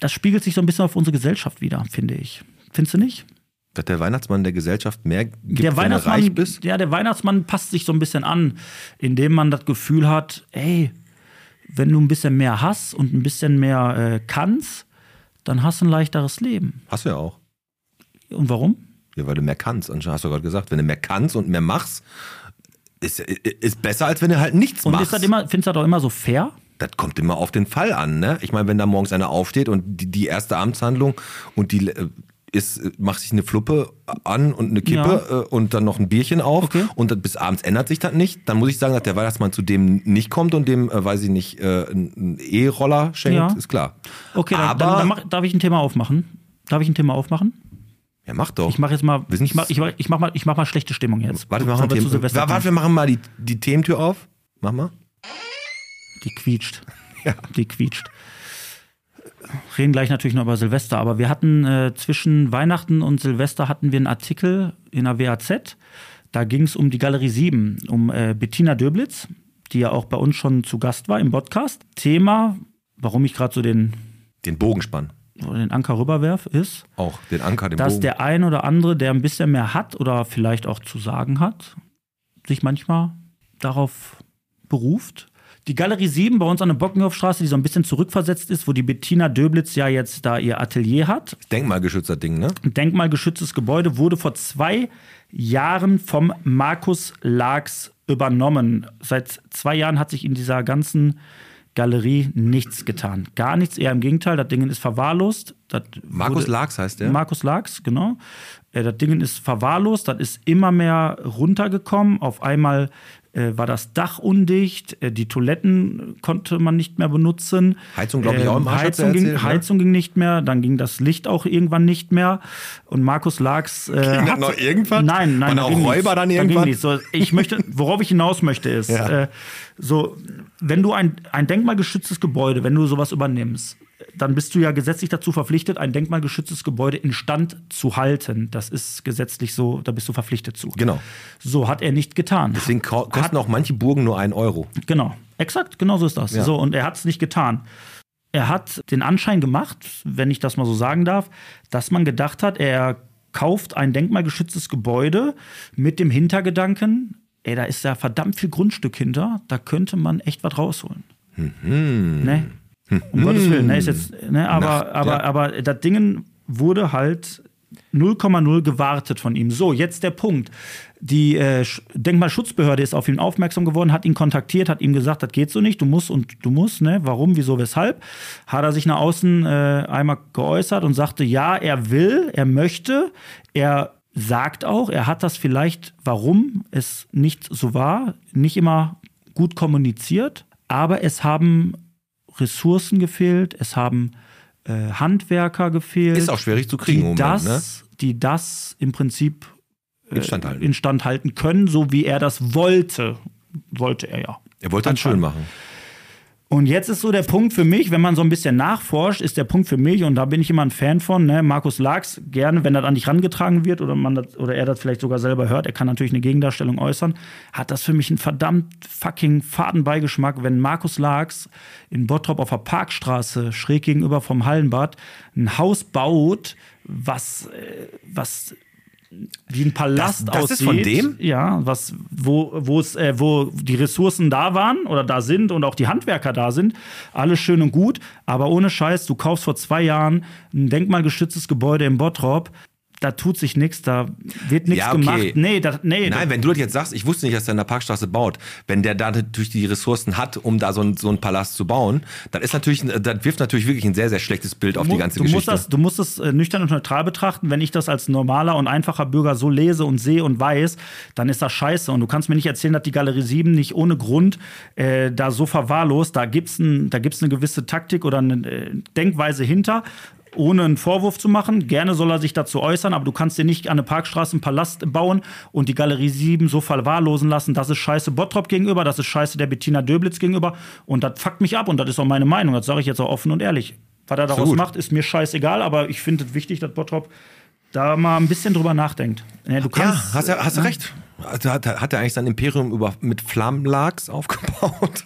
das spiegelt sich so ein bisschen auf unsere Gesellschaft wieder, finde ich. Findest du nicht? Dass der Weihnachtsmann der Gesellschaft mehr gibt, der Weihnachtsmann, reich bist? ja, der Weihnachtsmann passt sich so ein bisschen an, indem man das Gefühl hat, ey, wenn du ein bisschen mehr hast und ein bisschen mehr äh, kannst, dann hast du ein leichteres Leben. Hast du ja auch. Und warum? Ja, weil du mehr kannst. Und hast du gerade gesagt, wenn du mehr kannst und mehr machst, ist, ist besser, als wenn du halt nichts Und machst. ist das immer, findest du das auch immer so fair? das kommt immer auf den Fall an, ne? Ich meine, wenn da morgens einer aufsteht und die, die erste Amtshandlung und die äh, ist, macht sich eine Fluppe an und eine Kippe äh, und dann noch ein Bierchen auf Okay. und dann bis abends ändert sich das nicht, dann muss ich sagen, dass der Weihnachtsmann zu dem nicht kommt und dem, äh, weiß ich nicht, äh, einen E-Roller schenkt, Ja. ist klar. Okay, dann, Aber, dann, dann mach, darf ich ein Thema aufmachen? Darf ich ein Thema aufmachen? Ja, mach doch. Ich mache jetzt mal, ich mach, ich, mach- ich mach mal, ich mach mal schlechte Stimmung jetzt. warte, wir machen, Themen, Silvester warte, wir machen mal die, die Thementür auf. Mach mal. Die quietscht. (laughs) Die quietscht. Reden gleich natürlich noch über Silvester, aber wir hatten äh, zwischen Weihnachten und Silvester hatten wir einen Artikel in der WAZ. Da ging es um die Galerie 7, um äh, Bettina Döblitz, die ja auch bei uns schon zu Gast war im Podcast. Thema, warum ich gerade so den, Den Bogenspann. den Anker rüberwerf, ist, Auch den Anker, den dass Bogen. der ein oder andere, der ein bisschen mehr hat oder vielleicht auch zu sagen hat, sich manchmal darauf beruft. Die Galerie 7 bei uns an der Bockenhofstraße, die so ein bisschen zurückversetzt ist, wo die Bettina Döblitz ja jetzt da ihr Atelier hat. Denkmalgeschützter Ding, ne? Ein denkmalgeschütztes Gebäude wurde vor zwei Jahren vom Markus Laax übernommen. Seit zwei Jahren hat sich in dieser ganzen Galerie nichts getan. Gar nichts, eher im Gegenteil. Das Ding ist verwahrlost. Markus Laax heißt der? Markus Laax, genau. Äh, das Ding ist verwahrlost, das ist immer mehr runtergekommen. Auf einmal äh, war das Dach undicht, äh, die Toiletten konnte man nicht mehr benutzen. Heizung, glaub ich, auch im Arsch, hat sie Heizung, ging, erzählt, ne? Heizung ging nicht mehr, dann ging das Licht auch irgendwann nicht mehr. Und Markus Laax. Äh, Ging hat- noch irgendwann? Nein, nein. Da auch ging Räuber nichts. dann Da irgendwann? Ging nichts. So, ich möchte, (laughs) worauf ich hinaus möchte, ist, Ja. äh, so, wenn du ein, ein denkmalgeschütztes Gebäude, wenn du sowas übernimmst, dann bist du ja gesetzlich dazu verpflichtet, ein denkmalgeschütztes Gebäude instand zu halten. Das ist gesetzlich so, da bist du verpflichtet zu. Genau. So hat er nicht getan. Deswegen ko- kosten Hat- auch manche Burgen nur einen Euro. Genau, exakt, genau so ist das. Ja. So, und er hat es nicht getan. Er hat den Anschein gemacht, wenn ich das mal so sagen darf, dass man gedacht hat, er kauft ein denkmalgeschütztes Gebäude mit dem Hintergedanken, ey, da ist ja verdammt viel Grundstück hinter, da könnte man echt was rausholen. Ne? Um Gottes Willen, ne, ist jetzt, ne, aber, Nach- aber, ja. aber das Ding wurde halt 0,0 gewartet von ihm. So, jetzt der Punkt. Die äh, Sch- Denkmalschutzbehörde ist auf ihn aufmerksam geworden, hat ihn kontaktiert, hat ihm gesagt, das geht so nicht, du musst und du musst, ne? Warum, wieso, weshalb? Hat er sich nach außen äh, einmal geäußert und sagte, ja, er will, er möchte, er sagt auch, er hat das vielleicht, warum es nicht so war, nicht immer gut kommuniziert, aber es haben Ressourcen gefehlt, es haben äh, Handwerker gefehlt. Ist auch schwierig zu kriegen die im das, Moment, die das im Prinzip äh, Instand halten. instand halten können, so wie er das wollte. Wollte er ja. Er wollte halt schön machen. Und jetzt ist so der Punkt für mich, wenn man so ein bisschen nachforscht, ist der Punkt für mich, und da bin ich immer ein Fan von, ne, Markus Lachs, gerne, wenn das an dich rangetragen wird oder, man das, oder er das vielleicht sogar selber hört, er kann natürlich eine Gegendarstellung äußern, hat das für mich einen verdammt fucking Fadenbeigeschmack, wenn Markus Lachs in Bottrop auf der Parkstraße schräg gegenüber vom Hallenbad ein Haus baut, was, äh, was wie ein Palast Das- das aussieht. ist von dem? Ja, was, wo, wo es, äh, wo die Ressourcen da waren oder da sind und auch die Handwerker da sind. Alles schön und gut, aber ohne Scheiß, du kaufst vor zwei Jahren ein denkmalgeschütztes Gebäude in Bottrop. Da tut sich nichts, da wird nichts Ja, okay. gemacht. Nee, das, nee, Nein, wenn du das jetzt sagst, ich wusste nicht, dass der in der Parkstraße baut, wenn der da natürlich die Ressourcen hat, um da so, ein, so einen Palast zu bauen, dann ist natürlich, das wirft natürlich wirklich ein sehr, sehr schlechtes Bild auf die ganze du Geschichte. Musst das, du musst es äh, nüchtern und neutral betrachten. Wenn ich das als normaler und einfacher Bürger so lese und sehe und weiß, dann ist das scheiße. Und du kannst mir nicht erzählen, dass die Galerie 7 nicht ohne Grund äh, da so verwahrlost. Da gibt es ein, da gibt's eine gewisse Taktik oder eine äh, Denkweise hinter. Ohne einen Vorwurf zu machen. Gerne soll er sich dazu äußern, aber du kannst dir nicht an eine Parkstraße einen Palast bauen und die Galerie 7 so verwahrlosen lassen. Das ist scheiße Bottrop gegenüber, das ist scheiße der Bettina Döblitz gegenüber. Und das fuckt mich ab und das ist auch meine Meinung. Das sage ich jetzt auch offen und ehrlich. Was er daraus gut. macht, ist mir scheißegal, aber ich finde es wichtig, dass Bottrop da mal ein bisschen drüber nachdenkt. Ja, du ja, kannst, hast, du- hast du recht. Also Hat, hat er eigentlich sein Imperium über, mit Flammenlags aufgebaut?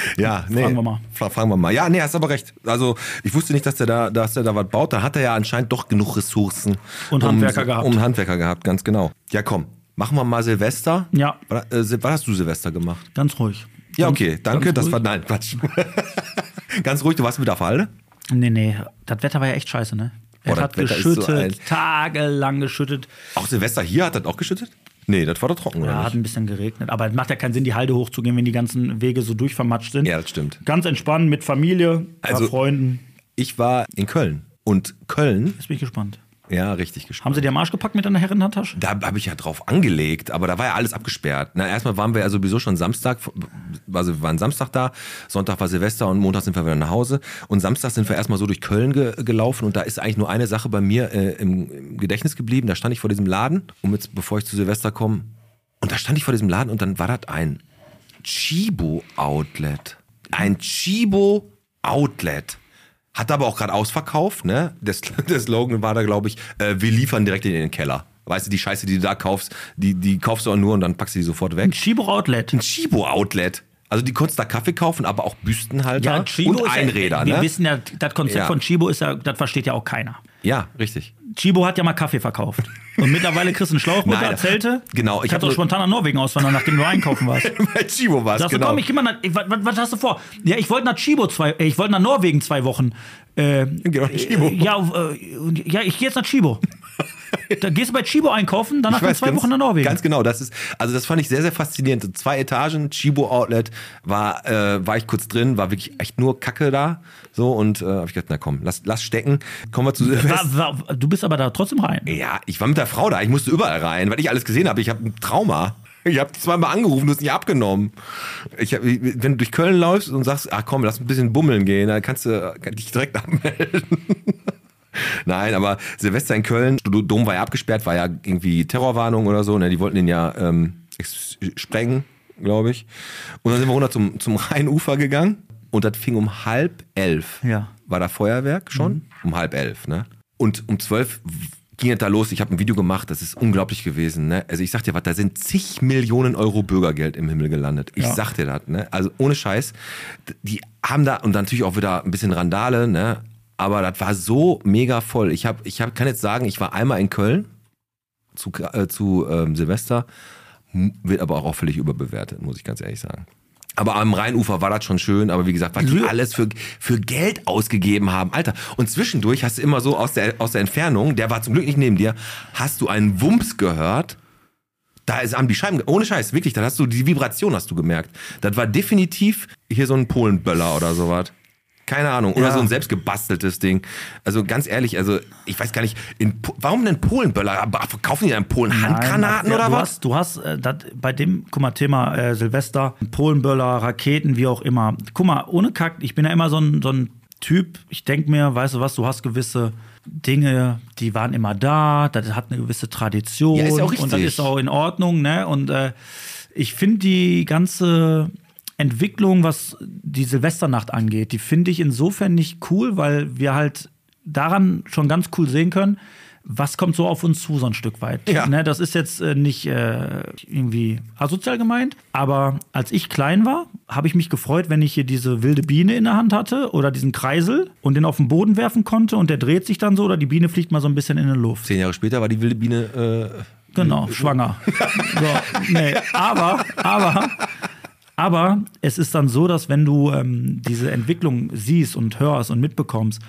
(laughs) ja, nee. Fragen wir mal. Fra fragen wir mal. Ja, nee, hast aber recht. Also, ich wusste nicht, dass der da, dass der da was baut. Da hat er ja anscheinend doch genug Ressourcen. Und um, Handwerker gehabt. Um Handwerker gehabt, ganz genau. Ja, komm. Machen wir mal Silvester. Ja. Was, äh, was hast du Silvester gemacht? Ganz ruhig. Ja, Ganz- okay, danke. Das ruhig. war, nein, Quatsch. (laughs) ganz ruhig, du warst mit auf Halde? Nee, nee, das Wetter war ja echt scheiße, ne? Es das hat so geschüttet, ein- tagelang geschüttet. Auch Silvester hier hat das auch geschüttet? Nee, das war doch trocken, oder Ja, hat ein bisschen geregnet. Aber es macht ja keinen Sinn, die Halde hochzugehen, wenn die ganzen Wege so durchvermatscht sind. Ja, das stimmt. Ganz entspannt mit Familie, paar Also- Freunden. Ich war in Köln. Und Köln, Jetzt bin ich gespannt. Ja, richtig gespannt. Haben sie dir am Arsch gepackt mit deiner Herrenhandtasche? Da habe ich ja drauf angelegt, aber da war ja alles abgesperrt. Na, erstmal waren wir ja sowieso schon Samstag, also wir waren Samstag da, Sonntag war Silvester und Montag sind wir wieder nach Hause. Und Samstag sind wir erstmal so durch Köln ge gelaufen und da ist eigentlich nur eine Sache bei mir äh, im, im Gedächtnis geblieben. Da stand ich vor diesem Laden, um jetzt, bevor ich zu Silvester komme, und da stand ich vor diesem Laden und dann war das ein Chibo-Outlet. Ein Chibo-Outlet. Hat aber auch gerade ausverkauft, ne? Der, (laughs) der Slogan war da, glaube ich, äh, wir liefern direkt in den Keller. Weißt du, die Scheiße, die du da kaufst, die, die kaufst du auch nur und dann packst du die sofort Ein weg. Chibo Outlet. Ein Chibo-Outlet. Also die konntest da Kaffee kaufen, aber auch Büstenhalter Chibo und ist ja- Einräder, Wir ne? wissen ja, das Konzept Ja. von Chibo ist ja, das versteht ja auch keiner. Ja, richtig. Chibo hat ja mal Kaffee verkauft. Und mittlerweile kriegst du einen Schlauch runter, Nein, Zelte. genau, ich hab doch spontan nach Norwegen auswandern, nachdem du einkaufen warst. (laughs) Bei Chibo war es, Sagst du, genau. komm, ich geh mal nach, ich, was, was hast du vor? Ja, ich wollte nach Chibo zwei, äh, ich wollte nach Norwegen zwei Wochen. Äh, Geh nach Chibo. ja, äh, ja, ich gehe jetzt nach Chibo. Da gehst du bei Chibo einkaufen, danach weiß, zwei ganz, Wochen nach Norwegen. Ganz genau, das ist, also das fand ich sehr, sehr faszinierend. Zwei Etagen, Chibo Outlet, war, äh, war ich kurz drin, war wirklich echt nur Kacke da. So, und äh, habe ich gedacht, na komm, lass, lass stecken. Kommen wir zu Silvester. war, war, du bist aber da trotzdem rein. Ja, ich war mit der Frau da, ich musste überall rein, weil ich alles gesehen habe. Ich habe ein Trauma. Ich habe zweimal angerufen, du hast nicht abgenommen. Ich hab, wenn du durch Köln läufst und sagst, ach komm, lass ein bisschen bummeln gehen, dann kannst du kann dich direkt abmelden. (laughs) Nein, aber Silvester in Köln, Dom war ja abgesperrt, war ja irgendwie Terrorwarnung oder so. Ne? Die wollten den ja ähm, sprengen, glaube ich. Und dann sind wir runter zum, zum Rheinufer gegangen und das fing um halb elf. Ja. War da Feuerwerk schon? Um halb elf, ne? Und um zwölf ging es da los. Ich habe ein Video gemacht, das ist unglaublich gewesen. Ne? Also ich sag dir was, da sind zig Millionen Euro Bürgergeld im Himmel gelandet. Ich Ja. sag dir das, ne? Also ohne Scheiß. Die haben da, und dann natürlich auch wieder ein bisschen Randale, ne? Aber das war so mega voll. Ich hab, ich hab, kann jetzt sagen, ich war einmal in Köln zu, äh, zu ähm, Silvester, wird aber auch völlig überbewertet, muss ich ganz ehrlich sagen. Aber am Rheinufer war das schon schön, aber wie gesagt, was die alles für, für Geld ausgegeben haben. Alter, und zwischendurch hast du immer so aus der, aus der Entfernung, der war zum Glück nicht neben dir, hast du einen Wumms gehört. Da ist am die Scheiben, ohne Scheiß, wirklich, da hast du die Vibration hast du gemerkt. Das war definitiv hier so ein Polenböller oder sowas. Keine Ahnung. Oder Ja. so ein selbstgebasteltes Ding. Also ganz ehrlich, also ich weiß gar nicht, in, warum denn Polenböller? Aber Verkaufen die in Polen Handgranaten Nein, oder du was? Hast, du hast äh, dat, bei dem, guck mal, Thema äh, Silvester, Polenböller, Raketen, wie auch immer. Guck mal, ohne Kack, ich bin ja immer so ein, so ein Typ, ich denk mir, weißt du was, du hast gewisse Dinge, die waren immer da, das hat eine gewisse Tradition Ja, ist ja auch und das richtig. ist auch in Ordnung, ne? Und äh, ich finde die ganze Entwicklung, was die Silvesternacht angeht, die finde ich insofern nicht cool, weil wir halt daran schon ganz cool sehen können, was kommt so auf uns zu, so ein Stück weit. Ja. Ne, das ist jetzt äh, nicht äh, irgendwie asozial gemeint, aber als ich klein war, habe ich mich gefreut, wenn ich hier diese wilde Biene in der Hand hatte oder diesen Kreisel und den auf den Boden werfen konnte und der dreht sich dann so oder die Biene fliegt mal so ein bisschen in die Luft. Zehn Jahre später war die wilde Biene. Äh, Genau, schwanger. (laughs) So, nee, aber, aber, aber es ist dann so, dass wenn du ähm, diese Entwicklung siehst und hörst und mitbekommst,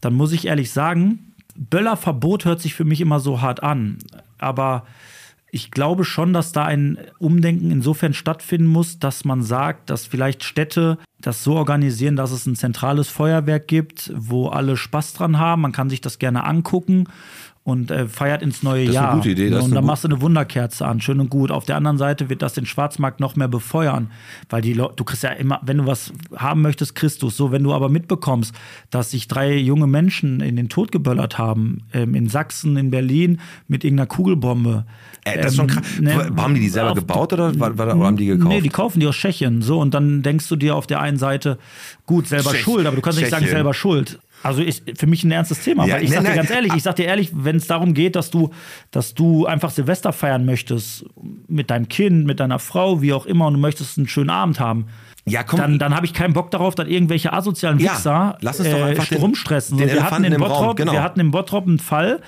dann muss ich ehrlich sagen, Böllerverbot hört sich für mich immer so hart an. Aber ich glaube schon, dass da ein Umdenken insofern stattfinden muss, dass man sagt, dass vielleicht Städte das so organisieren, dass es ein zentrales Feuerwerk gibt, wo alle Spaß dran haben. Man kann sich das gerne angucken und äh, feiert ins neue Das ist eine Jahr. gute Idee, das und dann machst du eine Wunderkerze an, schön und gut. Auf der anderen Seite wird das den Schwarzmarkt noch mehr befeuern, weil die Leute, du kriegst ja immer, wenn du was haben möchtest, kriegst du es. So, wenn du aber mitbekommst, dass sich drei junge Menschen in den Tod geböllert haben, ähm, in Sachsen, in Berlin, mit irgendeiner Kugelbombe. äh, das ist schon Ähm, krass. ne, haben die die selber gebaut oder, war, war, oder haben die gekauft? Nee, die kaufen die aus Tschechien. So, und dann denkst du dir auf der einen Seite, gut, selber schuld, aber du kannst nicht sagen, selber schuld. Also ist für mich ein ernstes Thema. Ja, weil ich nee, sag dir nein. ganz ehrlich, ich sag dir ehrlich, wenn es darum geht, dass du, dass du einfach Silvester feiern möchtest, mit deinem Kind, mit deiner Frau, wie auch immer, und du möchtest einen schönen Abend haben. Ja, komm. Dann, dann habe ich keinen Bock darauf, dass irgendwelche asozialen Ja, Wichser lass uns doch einfach den- rumstressen. den wir, hatten in im Raum, Bottrop, genau. wir hatten in Bottrop einen Fall,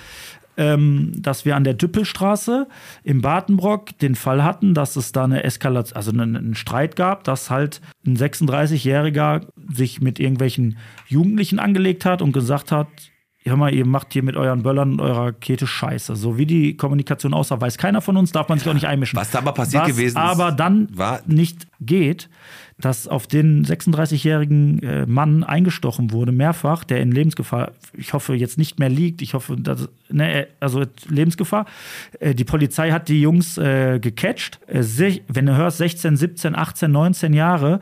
ähm, dass wir an der Düppelstraße im Badenbrock den Fall hatten, dass es da eine Eskalation, also einen, einen Streit gab, dass halt ein 36-Jähriger sich mit irgendwelchen Jugendlichen angelegt hat und gesagt hat, hör mal, ihr macht hier mit euren Böllern und eurer Rakete Scheiße. So wie die Kommunikation aussah, weiß keiner von uns, darf man sich auch nicht einmischen. Was da aber passiert Was gewesen ist, aber dann war- nicht geht, dass auf den 36-jährigen äh, Mann eingestochen wurde, mehrfach, der in Lebensgefahr, ich hoffe, jetzt nicht mehr liegt. Ich hoffe, dass, ne, äh, also Lebensgefahr. Äh, die Polizei hat die Jungs äh, gecatcht. Wenn du hörst, 16, 17, 18, 19 Jahre,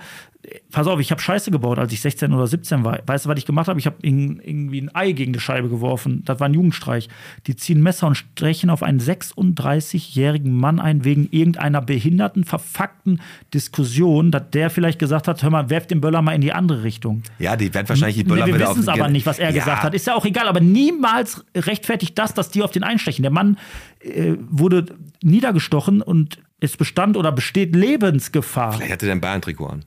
Pass auf, ich habe Scheiße gebaut, als ich 16 oder 17 war. Weißt du, was ich gemacht habe? Ich habe irgendwie ein Ei gegen die Scheibe geworfen. Das war ein Jugendstreich. Die ziehen Messer und stechen auf einen 36-jährigen Mann ein wegen irgendeiner behinderten, verfuckten Diskussion, dass der vielleicht gesagt hat, hör mal, werft den Böller mal in die andere Richtung. ja, die werden wahrscheinlich die Böller Nee, wir wissen es aber nicht, was er Ja, gesagt hat. Ist ja auch egal, aber niemals rechtfertigt das, dass die auf den einstechen. Der Mann äh, wurde niedergestochen und es bestand oder besteht Lebensgefahr. Vielleicht hatte der ein Bayern-Trikot an.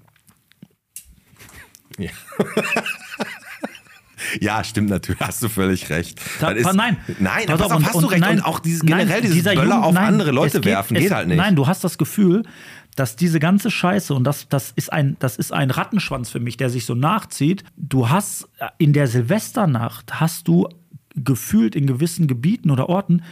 Ja. (laughs) ja, stimmt natürlich. Hast du völlig recht. Da, ist- nein, Nein, Pass auf, auf, hast du recht. nein, und auch dieses nein, generell dieses dieser Böller Jugend- auf nein, andere Leute geht, werfen, es, geht halt nicht. Nein, du hast das Gefühl, dass diese ganze Scheiße und das, das, ist ein, das ist ein Rattenschwanz für mich, der sich so nachzieht. Du hast in der Silvesternacht hast du gefühlt in gewissen Gebieten oder Orten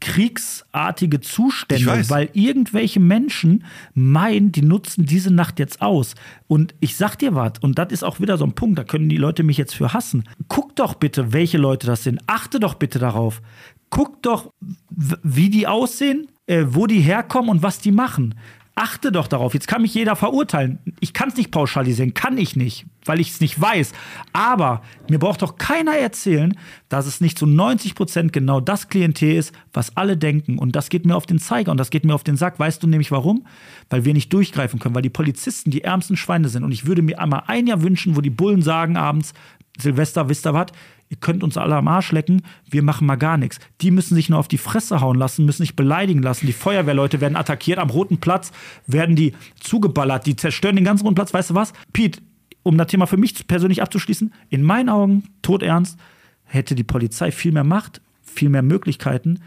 kriegsartige Zustände, weil irgendwelche Menschen meinen, die nutzen diese Nacht jetzt aus. Und ich sag dir was, und das ist auch wieder so ein Punkt, da können die Leute mich jetzt für hassen. Guck doch bitte, welche Leute das sind. Achte doch bitte darauf. Guck doch, wie die aussehen, äh, wo die herkommen und was die machen. Achte doch darauf. Jetzt kann mich jeder verurteilen. Ich kann es nicht pauschalisieren, kann ich nicht, weil ich es nicht weiß. Aber mir braucht doch keiner erzählen, dass es nicht zu 90 Prozent genau das Klientel ist, was alle denken. Und das geht mir auf den Zeiger und das geht mir auf den Sack. Weißt du nämlich warum? Weil wir nicht durchgreifen können, weil die Polizisten die ärmsten Schweine sind. Und ich würde mir einmal ein Jahr wünschen, wo die Bullen sagen abends, Silvester, wisst ihr was? Ihr könnt uns alle am Arsch lecken, wir machen mal gar nichts. Die müssen sich nur auf die Fresse hauen lassen, müssen sich beleidigen lassen. Die Feuerwehrleute werden attackiert, am Roten Platz werden die zugeballert, die zerstören den ganzen Roten Platz. Weißt du was? Pete, um das Thema für mich persönlich abzuschließen, in meinen Augen, todernst, hätte die Polizei viel mehr Macht, viel mehr Möglichkeiten.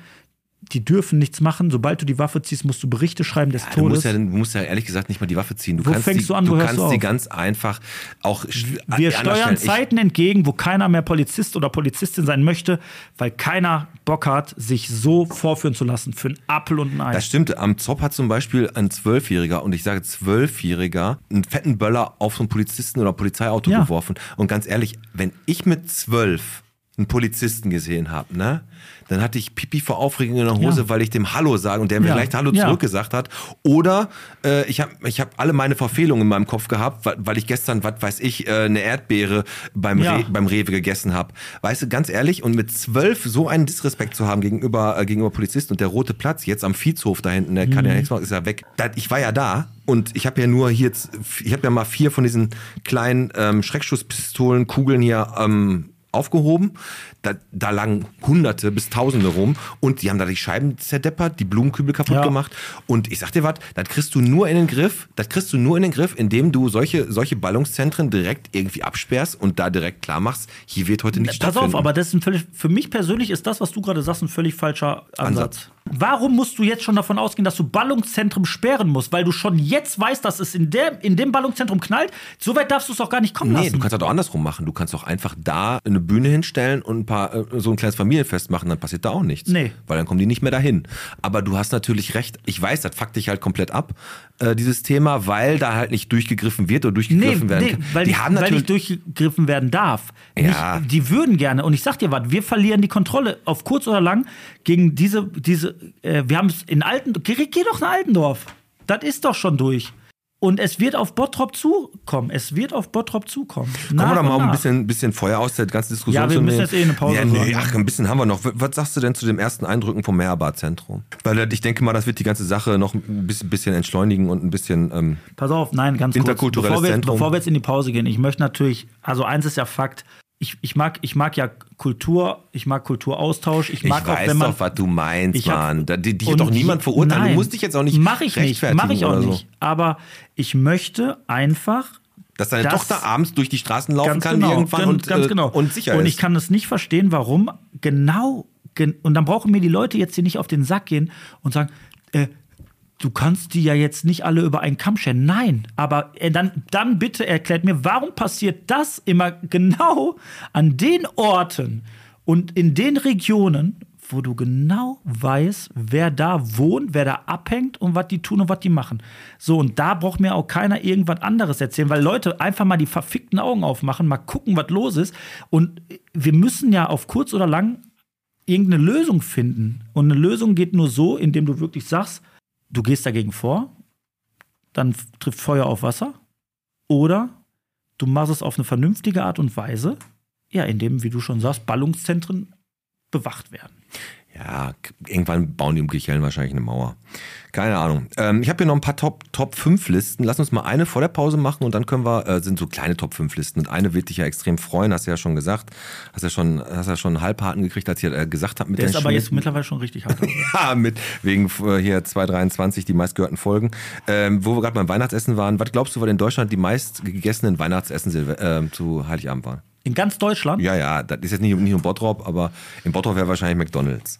Die dürfen nichts machen. Sobald du die Waffe ziehst, musst du Berichte schreiben des Du Todes. musst, ja, du musst ja ehrlich gesagt nicht mal die Waffe ziehen. Du Wo kannst fängst die, du an, wo du kannst du die ganz einfach auch Wir steuern. Ich- Zeiten entgegen, wo keiner mehr Polizist oder Polizistin sein möchte, weil keiner Bock hat, sich so vorführen zu lassen für einen Appel und ein Ei. Das stimmt. Am Zopp hat zum Beispiel ein Zwölfjähriger, und ich sage Zwölfjähriger, einen fetten Böller auf so ein Polizisten- oder Polizeiauto Ja. geworfen. Und ganz ehrlich, wenn ich mit zwölf einen Polizisten gesehen habe, ne? Dann hatte ich Pipi vor Aufregung in der Hose, Ja. weil ich dem Hallo sage und der mir Ja. gleich Hallo Ja. zurückgesagt hat. Oder äh, ich habe ich hab alle meine Verfehlungen in meinem Kopf gehabt, weil, weil ich gestern, was weiß ich, äh, eine Erdbeere beim. Re beim Rewe gegessen habe. Weißt du, ganz ehrlich, und mit zwölf so einen Disrespekt zu haben gegenüber, äh, gegenüber Polizisten und der rote Platz jetzt am Viehshof da hinten, der kann Mhm. ja nichts machen, ist ja weg. Da, ich war ja da und ich habe ja nur hier jetzt, ich habe ja mal vier von diesen kleinen ähm, Schreckschusspistolen, Kugeln hier ähm, aufgehoben. Da, da lagen Hunderte bis Tausende rum und die haben da die Scheiben zerdeppert, die Blumenkübel kaputt Ja. gemacht. Und ich sag dir was, das kriegst du nur in den Griff, das kriegst du nur in den Griff, indem du solche, solche Ballungszentren direkt irgendwie absperrst und da direkt klar machst, hier wird heute nichts Pass stattfinden. auf, aber das ist ein völlig, für mich persönlich ist das, was du gerade sagst, ein völlig falscher Ansatz. Ansatz. Warum musst du jetzt schon davon ausgehen, dass du Ballungszentren sperren musst? Weil du schon jetzt weißt, dass es in, der, in dem Ballungszentrum knallt? So weit darfst du es doch gar nicht kommen Nee, lassen. du kannst das auch andersrum machen. Du kannst auch einfach da eine Bühne hinstellen und ein paar, äh, so ein kleines Familienfest machen, dann passiert da auch nichts. Nee. Weil dann kommen die nicht mehr dahin. Aber du hast natürlich recht. Ich weiß, das fuckt dich halt komplett ab, äh, dieses Thema, weil da halt nicht durchgegriffen wird oder durchgegriffen werden kann. weil, die nicht, haben weil nicht durchgegriffen werden darf. Ja. Nicht, die würden gerne. Und ich sag dir was, wir verlieren die Kontrolle auf kurz oder lang gegen diese, diese äh, wir haben es in Alten, geh, geh doch nach Altendorf. Das ist doch schon durch. Und es wird auf Bottrop zukommen. Es wird auf Bottrop zukommen. Kommen wir doch mal ein bisschen, bisschen Feuer aus der ganzen Diskussion Ja, wir müssen jetzt eh eine Pause Ja, nee, machen. ach, ein bisschen haben wir noch. Was sagst du denn zu den ersten Eindrücken vom Meerbadzentrum? Weil ich denke mal, das wird die ganze Sache noch ein bisschen, entschleunigen und ein bisschen. Ähm, Pass auf, nein, ganz kurz. Bevor wir, Zentrum. bevor wir jetzt in die Pause gehen, ich möchte natürlich, also eins ist ja Fakt, ich, ich, mag, ich mag ja Kultur, ich mag Kulturaustausch, ich ich mag auch, weiß wenn man. doch, was du meinst, Ich hab- Mann. Da, die, Und hat doch niemand verurteilt. Nein, du musst dich jetzt auch nicht Mach ich nicht, rechtfertigen mach ich auch so. nicht. Aber ich möchte einfach. Dass deine Das- Tochter abends durch die Straßen laufen kann genau, irgendwann ganz, und, ganz äh, genau. und sicher Und ist. ich kann es nicht verstehen, warum genau. gen- Und dann brauchen mir die Leute jetzt hier nicht auf den Sack gehen und sagen, äh, du kannst die ja jetzt nicht alle über einen Kamm scheren. Nein, aber äh, dann, dann bitte erklärt mir, warum passiert das immer genau an den Orten und in den Regionen, wo du genau weißt, wer da wohnt, wer da abhängt und was die tun und was die machen. So, und da braucht mir auch keiner irgendwas anderes erzählen, weil Leute einfach mal die verfickten Augen aufmachen, mal gucken, was los ist. Und wir müssen ja auf kurz oder lang irgendeine Lösung finden. Und eine Lösung geht nur so, indem du wirklich sagst, du gehst dagegen vor, dann trifft Feuer auf Wasser. Oder du machst es auf eine vernünftige Art und Weise, ja, indem, wie du schon sagst, Ballungszentren bewacht werden. Ja, irgendwann bauen die um Kirchhellen wahrscheinlich eine Mauer. Keine Ahnung. Ähm, ich habe hier noch ein paar Top, Top 5 Listen. Lass uns mal eine vor der Pause machen und dann können wir, äh, sind so kleine Top 5 Listen. Und eine wird dich ja extrem freuen, hast du ja schon gesagt. Hast ja schon, hast ja schon einen Halbharten gekriegt, als ich äh, gesagt habe mit Der ist aber jetzt mittlerweile schon richtig hart. (laughs) Ja, mit wegen äh, hier 223 die meistgehörten Folgen. Ähm, wo wir gerade beim Weihnachtsessen waren, was glaubst du, was in Deutschland die meist gegessenen Weihnachtsessen ähm, zu Heiligabend waren? In ganz Deutschland? Ja, ja, das ist jetzt nicht, nicht um Bottrop, aber in Bottrop wäre wahrscheinlich McDonalds.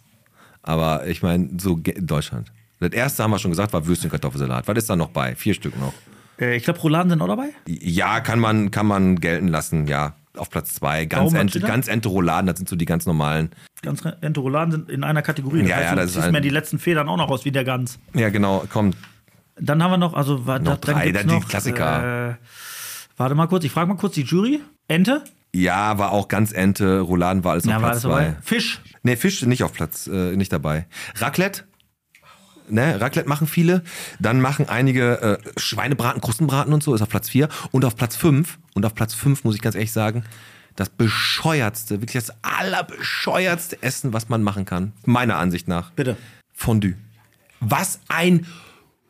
Aber ich meine, so Deutschland. Das erste haben wir schon gesagt, war Würstchen Kartoffelsalat. Was ist da noch bei? Vier Stück noch. Äh, ich glaube, Rouladen sind auch dabei. Ja, kann man, kann man gelten lassen, ja. Auf Platz zwei. Ganz, Warum, Ente, ganz Ente Rouladen, das sind so die ganz normalen. Ganz Ente Rouladen sind in einer Kategorie. Ja, ja, du das ist mir die letzten Federn auch noch aus wie der Gans. Ja, genau, komm. Dann haben wir noch, also Noch da- dann drei, dann die noch, Klassiker. Äh, warte mal kurz, ich frage mal kurz die Jury. Ente? Ja, war auch ganz Ente. Rouladen war alles auf Ja, war Platz das dabei? zwei. Fisch. Nee, Fisch nicht auf Platz, äh, nicht dabei. Raclette. Ne, Raclette machen viele. Dann machen einige äh, Schweinebraten, Krustenbraten und so, ist auf Platz 4. Und auf Platz 5, und auf Platz 5 muss ich ganz ehrlich sagen, das bescheuertste, wirklich das allerbescheuertste Essen, was man machen kann. Meiner Ansicht nach. Bitte. Fondue. Was ein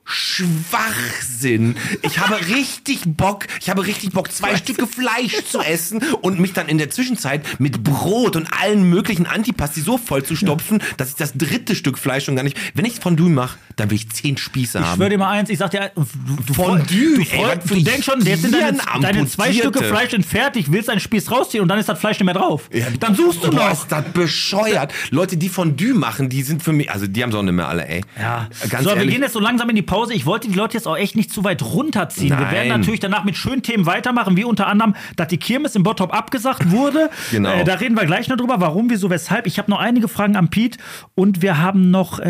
Schwachsinn. Ich habe (laughs) richtig Bock, ich habe richtig Bock, zwei Stücke Fleisch zu essen und mich dann in der Zwischenzeit mit Brot und allen möglichen Antipasti so voll zu stopfen, dass ich das dritte Stück Fleisch schon gar nicht. Wenn ich Fondue mache, dann will ich zehn Spieße Ich haben. schwöre dir mal eins, ich sag dir, du, du, Fondue, du, ey, für du denkst schon, jetzt sind deine, deine zwei. Stücke Fleisch sind fertig, willst einen Spieß rausziehen und dann ist das Fleisch nicht mehr drauf. dann suchst du Boah, noch. ist das bescheuert. Leute, die Fondue machen, die sind für mich, also die haben es auch nicht mehr alle, ey. Ja. Ganz so, wir ehrlich. gehen jetzt so langsam in die Pause. Hause. Ich wollte die Leute jetzt auch echt nicht zu weit runterziehen. Wir werden Nein. natürlich danach mit schönen Themen weitermachen, wie unter anderem, dass die Kirmes im Bottrop abgesagt wurde. (laughs) Genau. Äh, da reden wir gleich noch drüber, warum, wieso, weshalb. Ich habe noch einige Fragen am Piet und wir haben noch. Äh,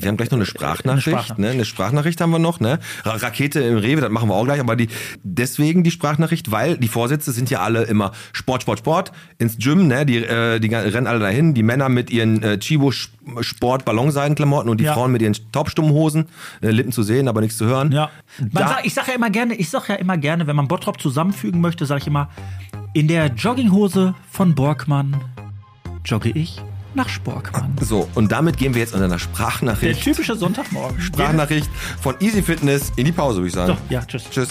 Wir haben gleich noch eine Sprachnachricht, Eine Sprachnachricht. ne? Eine Sprachnachricht haben wir noch, ne? Ra Rakete im Rewe, das machen wir auch gleich, aber die deswegen die Sprachnachricht, weil die Vorsätze sind ja alle immer Sport, Sport, Sport ins Gym, ne? Die, äh, die rennen alle dahin, die Männer mit ihren äh, Chibo Sport Ballonseidenklamotten und die Ja. Frauen mit ihren Taubstummenhosen, äh, Lippen zu sehen, aber nichts zu hören. Ja. Sag, ich sage ja immer gerne, ich sag ja immer gerne, wenn man Bottrop zusammenfügen möchte, sage ich immer, in der Jogginghose von Borgmann jogge ich nach Sporkmann. (laughs) So, und damit gehen wir jetzt in einer Der Sprachnachricht. typische Sonntagmorgen. Sprachnachricht von Easy Fitness in die Pause, würde ich sagen. So, ja, tschüss. Tschüss.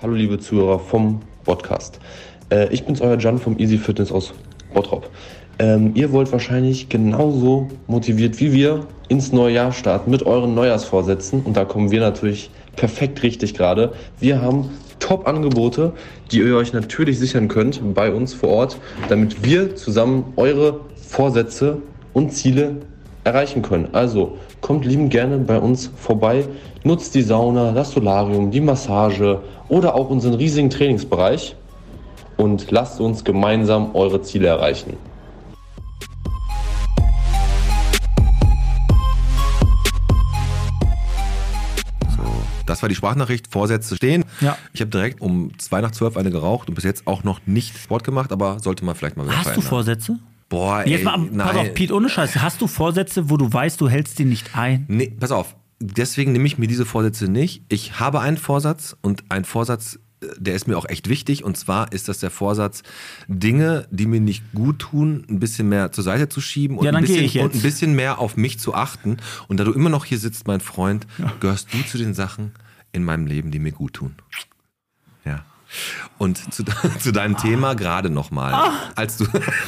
Hallo liebe Zuhörer vom Podcast. Äh, ich bin's, euer Jan vom Easy Fitness aus Bottrop. Ähm, ihr wollt wahrscheinlich genauso motiviert wie wir ins neue Jahr starten mit euren Neujahrsvorsätzen. Und da kommen wir natürlich perfekt richtig gerade. Wir haben Top-Angebote, die ihr euch natürlich sichern könnt bei uns vor Ort, damit wir zusammen eure Vorsätze und Ziele erreichen können. Also kommt liebend gerne bei uns vorbei, nutzt die Sauna, das Solarium, die Massage oder auch unseren riesigen Trainingsbereich und lasst uns gemeinsam eure Ziele erreichen. Das war die Sprachnachricht, Vorsätze stehen. Ja. Ich habe direkt um zwei nach zwölf eine geraucht und bis jetzt auch noch nicht Sport gemacht, aber sollte man vielleicht mal wieder Hast du verändern. Vorsätze? Boah, ey, Jetzt mal, pass nein. auf, Pete, ohne Scheiß. Hast du Vorsätze, wo du weißt, du hältst die nicht ein? Nee, pass auf. Deswegen nehme ich mir diese Vorsätze nicht. Ich habe einen Vorsatz und ein Vorsatz, äh, der ist mir auch echt wichtig. Und zwar ist das der Vorsatz, Dinge, die mir nicht gut tun, ein bisschen mehr zur Seite zu schieben und, Ja, ein, bisschen, und ein bisschen mehr auf mich zu achten. Und da du immer noch hier sitzt, mein Freund, gehörst du zu den Sachen in meinem Leben, die mir gut tun. Und zu, (laughs) zu deinem Thema gerade nochmal. Ah. Als du.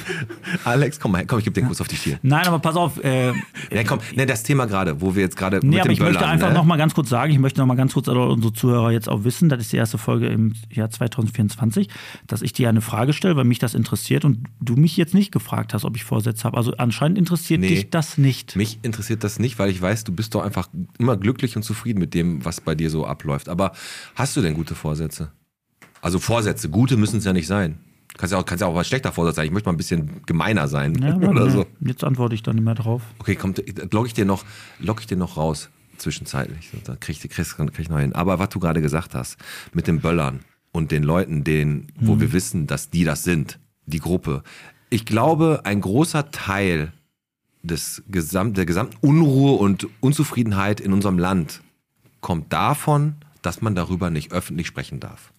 (laughs) Alex, komm mal, her, komm, ich gebe dir einen Kuss auf die Stirn. Nein, aber pass auf. Äh, Ja, komm, ne, das Thema gerade, wo wir jetzt gerade nee, mit aber ich möchte Böllern, einfach ne? noch mal ganz kurz sagen, ich möchte noch mal ganz kurz also unsere Zuhörer jetzt auch wissen, das ist die erste Folge im Jahr 2024, dass ich dir eine Frage stelle, weil mich das interessiert und du mich jetzt nicht gefragt hast, ob ich Vorsätze habe. Also anscheinend interessiert Nee. dich das nicht. Mich interessiert das nicht, weil ich weiß, du bist doch einfach immer glücklich und zufrieden mit dem, was bei dir so abläuft. Aber hast du denn gute Vorsätze? Also Vorsätze, gute müssen es ja nicht sein. Kannst ja auch, kannst ja auch mal schlechter Vorsatz sein. Ich möchte mal ein bisschen gemeiner sein Ja, (laughs) oder nee, so. Jetzt antworte ich dann nicht mehr drauf. Okay, komm, log ich dir noch, log ich dir noch raus zwischenzeitlich. Da krieg ich, krieg, krieg ich noch hin. Aber was du gerade gesagt hast mit den Böllern und den Leuten, denen, wo Mhm. wir wissen, dass die das sind, die Gruppe. Ich glaube, ein großer Teil des Gesamt, der gesamten Unruhe und Unzufriedenheit in unserem Land kommt davon, dass man darüber nicht öffentlich sprechen darf.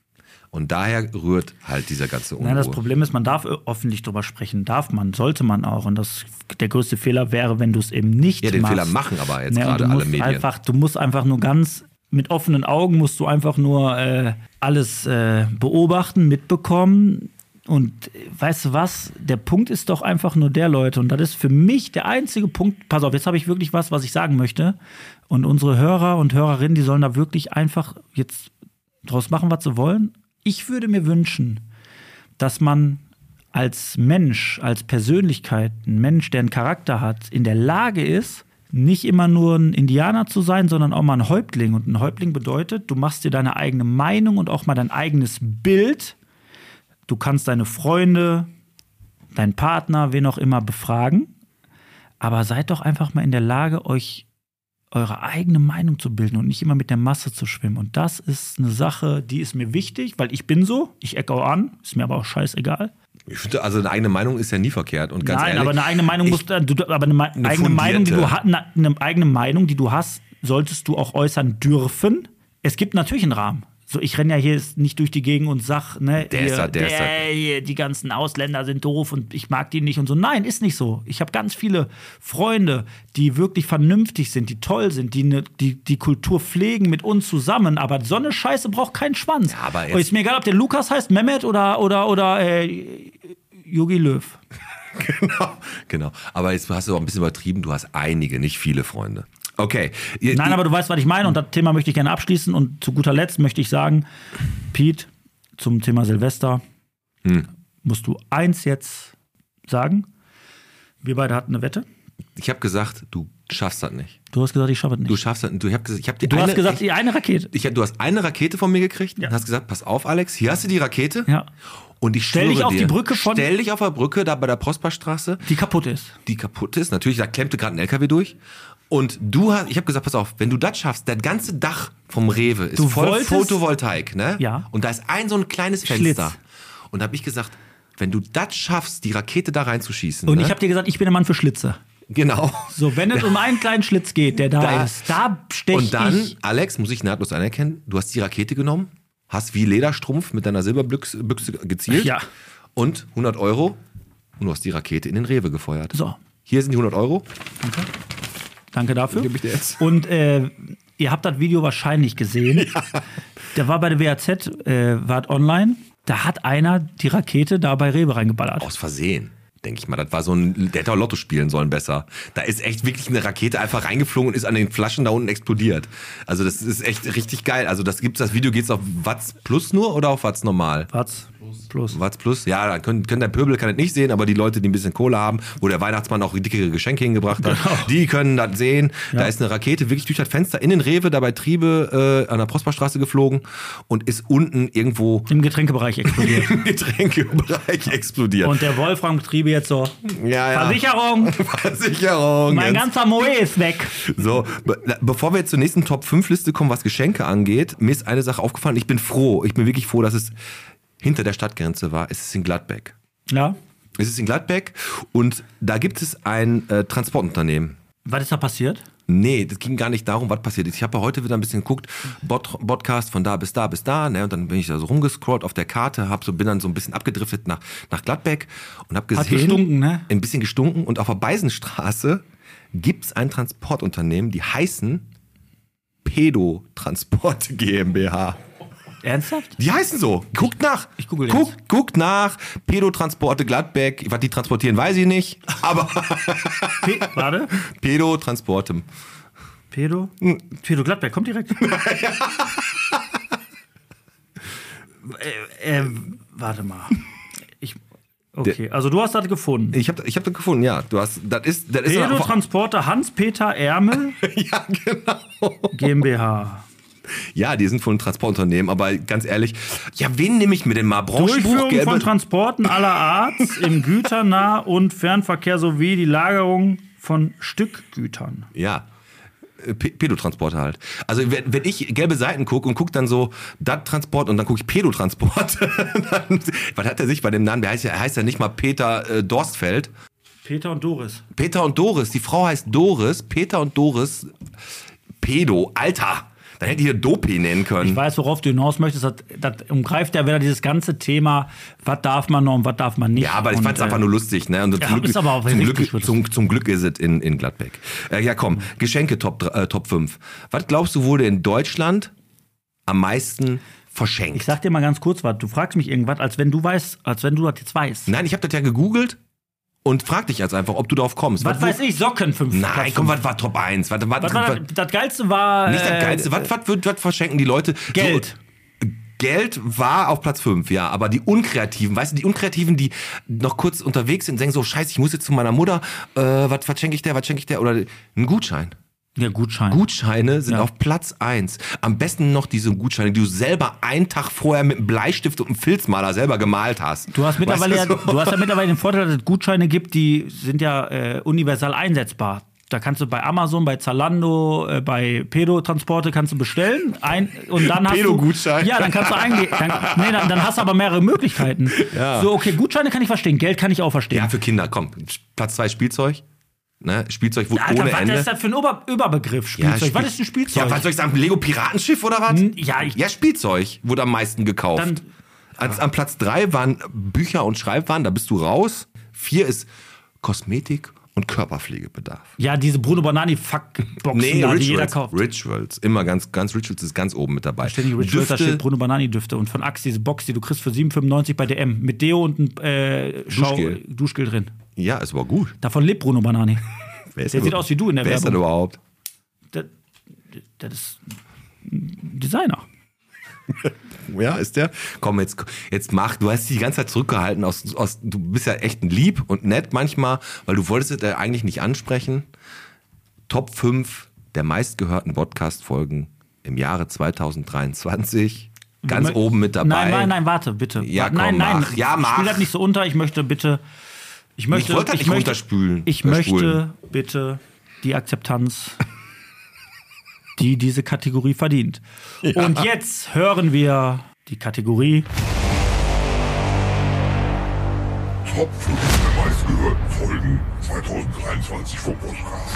Und daher rührt halt dieser ganze Unruhe. Nein, das Problem ist, man darf öffentlich drüber sprechen, darf man, sollte man auch. Und das, der größte Fehler wäre, wenn du es eben nicht Ja, den machst. Fehler machen aber jetzt Ne, und gerade alle Medien. Einfach, du musst einfach nur ganz mit offenen Augen musst du einfach nur äh, alles äh, beobachten, mitbekommen. Und äh, weißt du was? Der Punkt ist doch einfach nur der, Leute. Und das ist für mich der einzige Punkt. Pass auf, jetzt habe ich wirklich was, was ich sagen möchte. Und unsere Hörer und Hörerinnen, die sollen da wirklich einfach jetzt draus machen, was sie wollen. Ich würde mir wünschen, dass man als Mensch, als Persönlichkeit, ein Mensch, der einen Charakter hat, in der Lage ist, nicht immer nur ein Indianer zu sein, sondern auch mal ein Häuptling. Und ein Häuptling bedeutet, du machst dir deine eigene Meinung und auch mal dein eigenes Bild. Du kannst deine Freunde, deinen Partner, wen auch immer befragen. Aber seid doch einfach mal in der Lage, euch eure eigene Meinung zu bilden und nicht immer mit der Masse zu schwimmen. Und das ist eine Sache, die ist mir wichtig, weil ich bin so, ich ecke auch an, ist mir aber auch scheißegal. Ich finde, also eine eigene Meinung ist ja nie verkehrt. Und ganz Nein, ehrlich, aber eine eigene Meinung musst du, du- aber eine, Eine eigene Meinung, die du eine eigene Meinung, die du hast, solltest du auch äußern dürfen. Es gibt natürlich einen Rahmen. So, ich renne ja hier nicht durch die Gegend und sag, ne, Der ist hier, da, der ist da. hier, die ganzen Ausländer sind doof und ich mag die nicht und so. Nein, ist nicht so. Ich habe ganz viele Freunde, die wirklich vernünftig sind, die toll sind, die ne, die, die Kultur pflegen mit uns zusammen. Aber so eine Scheiße braucht keinen Schwanz. Ja, aber ist mir egal, ob der Lukas heißt, Mehmet oder oder oder äh, Jogi Löw. (laughs) genau, genau. Aber jetzt hast du auch ein bisschen übertrieben. Du hast einige, nicht viele Freunde. Okay. Nein, aber du weißt, was ich meine und das Thema möchte ich gerne abschließen. Und zu guter Letzt möchte ich sagen, Pete, zum Thema Silvester Hm. musst du eins jetzt sagen. Wir beide hatten eine Wette. Ich habe gesagt, du schaffst das nicht. Du hast gesagt, ich schaffe es Du nicht. schaffst das nicht. Du, ich hab gesagt, ich hab die Du eine, hast gesagt, die eine Rakete. ich, du hast eine Rakete von mir gekriegt Ja. und hast gesagt, pass auf, Alex, hier hast du die Rakete. Ja. Und ich Stell dich auf dir, die Brücke von- Stell dich auf der Brücke da bei der Prosperstraße, Die kaputt ist. die kaputt ist. Natürlich, da klemmte gerade ein LKW durch. Und du hast, ich habe gesagt, pass auf, wenn du das schaffst, das ganze Dach vom Rewe ist Du voll wolltest- Photovoltaik, ne? Ja. Und da ist ein so ein kleines Schlitz. Fenster. Und da habe ich gesagt, wenn du das schaffst, die Rakete da reinzuschießen. Und ne? ich habe dir gesagt, ich bin der Mann für Schlitze. genau. So, wenn es um einen kleinen Schlitz geht, der da, Da- ist, da stech Und dann, ich. Alex, muss ich nahtlos anerkennen, du hast die Rakete genommen, hast wie Lederstrumpf mit deiner Silberbüchse Büchse gezielt Ja. und 100 Euro und du hast die Rakete in den Rewe gefeuert. So, Hier sind die 100 Euro. danke. Dir jetzt. Und äh, ihr habt das Video wahrscheinlich gesehen. (laughs) Der war bei der WAZ, äh, war online. Da hat einer die Rakete da bei Rewe reingeballert. Aus Versehen. Denke ich mal, das war so ein, der hätte auch Lotto spielen sollen besser. Da ist echt wirklich eine Rakete einfach reingeflogen und ist an den Flaschen da unten explodiert. Also das ist echt richtig geil. Also das gibt's, das Video geht's auf Watts Plus nur oder auf Watts normal? Was? Plus. Watts Plus, ja, da können, können der Pöbel kann es nicht sehen, aber die Leute, die ein bisschen Kohle haben, wo der Weihnachtsmann auch dickere Geschenke hingebracht hat, Genau. die können das sehen. Da ist eine Rakete wirklich durch das Fenster in den Rewe, da bei Triebe äh, an der Prosperstraße geflogen und ist unten irgendwo Im Getränkebereich explodiert. (laughs) im Getränkebereich explodiert. Und der Wolfram Triebe jetzt so. ja, ja. Versicherung, (laughs) Versicherung. mein Jetzt- ganzer Moe ist weg. So, be bevor wir jetzt zur nächsten Top 5 Liste kommen, was Geschenke angeht, mir ist eine Sache aufgefallen. Ich bin froh, ich bin wirklich froh, dass es hinter der Stadtgrenze war. Es ist in Gladbeck. Ja. Es ist in Gladbeck und da gibt es ein äh, Transportunternehmen. Was ist da passiert? Nee, das ging gar nicht darum, was passiert ist. Ich habe ja heute wieder ein bisschen geguckt, Bot Podcast von da bis da bis da, ne? Und dann bin ich da so rumgescrollt auf der Karte, hab so, bin dann so ein bisschen abgedriftet nach, nach Gladbeck und habe gesehen. Hat gestunken, ne? Ein bisschen gestunken. Und auf der Beisenstraße gibt's ein Transportunternehmen, die heißen Pedo Transport (laughs) GmbH. Ernsthaft? Die heißen so. Guckt nach. ich google Guck, jetzt. guckt nach. Pedotransporte Gladbeck. Was die transportieren, weiß ich nicht. Aber (laughs) Pe warte. Pedotransporte. Pedo? Pedo Gladberg, kommt direkt. (laughs) äh, äh, warte mal. Ich, okay, also du hast das gefunden. Ich habe ich hab das gefunden, ja. Du hast, das ist, das ist Pedo einfach- Transporter Hans-Peter Ärmel (laughs) Ja, genau. GmbH. Ja, die sind von einem Transportunternehmen, aber ganz ehrlich, ja, wen nehme ich mir denn mal? Durchführung von Transporten aller Art im Güternah- und Fernverkehr sowie die Lagerung von Stückgütern. Ja. Äh, P- Pedotransporte halt. Also wenn, wenn ich gelbe Seiten gucke und gucke dann so dat Transport und dann gucke ich Pedotransport, (laughs) dann, was hat er sich bei dem Namen? Der heißt ja, er heißt ja nicht mal Peter äh, Dorstfeld. Peter und Doris. Peter und Doris. Die Frau heißt Doris. Peter und Doris. Pedo. Alter. Dann hätte ich hier Dopi nennen können. Ich weiß, worauf du hinaus möchtest. Das, das umgreift ja wieder dieses ganze Thema, was darf man noch und was darf man nicht. Ja, aber ich fand es äh, einfach nur lustig. Ne? Und Ja, ist aber auch zum, Glück, zum, zum Glück ist es in, in Gladbeck. Äh, ja, komm, Geschenke Top, äh, Top 5. Was glaubst du, wurde in Deutschland am meisten verschenkt? Ich sag dir mal ganz kurz was. Du fragst mich irgendwas, als wenn du weißt, als wenn du das jetzt weißt. Nein, ich habe das ja gegoogelt und frag dich jetzt einfach, ob du darauf kommst. Was weiß ich? Socken 5. Nein, komm, was war Top 1? Was, was, Was war das, das Geilste war. nicht das äh, Geilste. Was, was, wird- was verschenken die Leute? Geld. So, Geld war auf Platz 5, ja, aber die Unkreativen, weißt du, die Unkreativen, die noch kurz unterwegs sind und denken so, scheiße, ich muss jetzt zu meiner Mutter, äh, was, was schenke ich der, was schenke ich der? Oder ein Gutschein. Ja, Gutschein. Gutscheine sind Ja. auf Platz 1. Am besten noch diese Gutscheine, die du selber einen Tag vorher mit einem Bleistift und einem Filzmaler selber gemalt hast. Du hast mittlerweile, Weißt du, ja, so? du hast ja mittlerweile den Vorteil, dass es Gutscheine gibt, die sind ja äh, universal einsetzbar. Da kannst du bei Amazon, bei Zalando, äh, bei Pedo-Transporte kannst du bestellen. Ein, und dann hast du. Ja, dann kannst du eingehen. Dann, nee, dann, dann hast du aber mehrere Möglichkeiten. So, okay, Gutscheine kann ich verstehen, Geld kann ich auch verstehen. Ja, für Kinder, komm. Platz 2 Spielzeug. Ne? Spielzeug wo, Alter, ohne was Ende. ist das für ein Ober Überbegriff? Spielzeug. Spiel- was ist ein Spielzeug? Ja, was soll ich sagen? Lego Piratenschiff oder was? Ja, ich- ja, Spielzeug wurde am meisten gekauft. Dann- Als, Am Platz 3 waren Bücher und Schreibwaren, da bist du raus. 4 ist Kosmetik und Körperpflegebedarf. Ja, diese Bruno Banani Fuckboxen, Nee, da, die jeder Rituals. kauft. Rituals. Immer ganz, ganz Rituals ist ganz oben mit dabei. Ständig Rituals, da Düfte, steht Bruno Banani Düfte und von Axe diese Box, die du kriegst für 7,95 bei DM mit Deo und ein äh, Schau Duschgel. Duschgel drin. Ja, ist aber gut. Davon lebt Bruno Banani. (laughs) Wer ist Der sieht aus wie du in der Wer ist denn Werbung. überhaupt? Das, das ist ein Designer. (laughs) Ja, ist der? Komm, jetzt, jetzt mach. Du hast dich die ganze Zeit zurückgehalten. Aus, aus, du bist ja echt ein lieb und nett manchmal, weil du wolltest es ja eigentlich nicht ansprechen. Top 5 der meistgehörten Podcast-Folgen im Jahre 2023. Ganz oben mit dabei. Nein, nein, nein, warte, bitte. Ja, Warte, nein, komm, nein, mach. Ja, mach. Spiel das nicht so unter. Ich möchte bitte. Ich möchte. wollte das nicht möchte, runterspülen. Ich möchte bitte die Akzeptanz, die diese Kategorie verdient. Und jetzt hören wir die Kategorie. Top 5 der meistgehörten Folgen 2023 vom Podcast.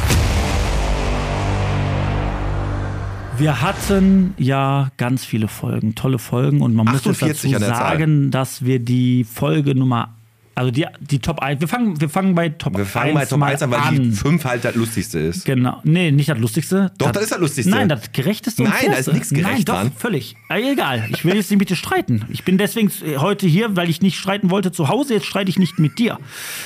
Wir hatten ja ganz viele Folgen, tolle Folgen und man muss jetzt 48 dazu der Zahl. sagen, dass wir die Folge Nummer, also die, die Top 1, wir fangen, wir fangen bei Top 1 Wir fangen bei Top mal 1 an, weil die 5 halt das Lustigste ist. Genau. Nee, nicht das Lustigste. Doch, das ist das Lustigste. Nein, das Gerechteste und Nein, da ist nichts gerecht Nein, doch, dran. völlig. Aber egal. Ich will jetzt nicht mit dir streiten. Ich bin deswegen heute hier, weil ich nicht streiten wollte zu Hause. Jetzt streite ich nicht mit dir.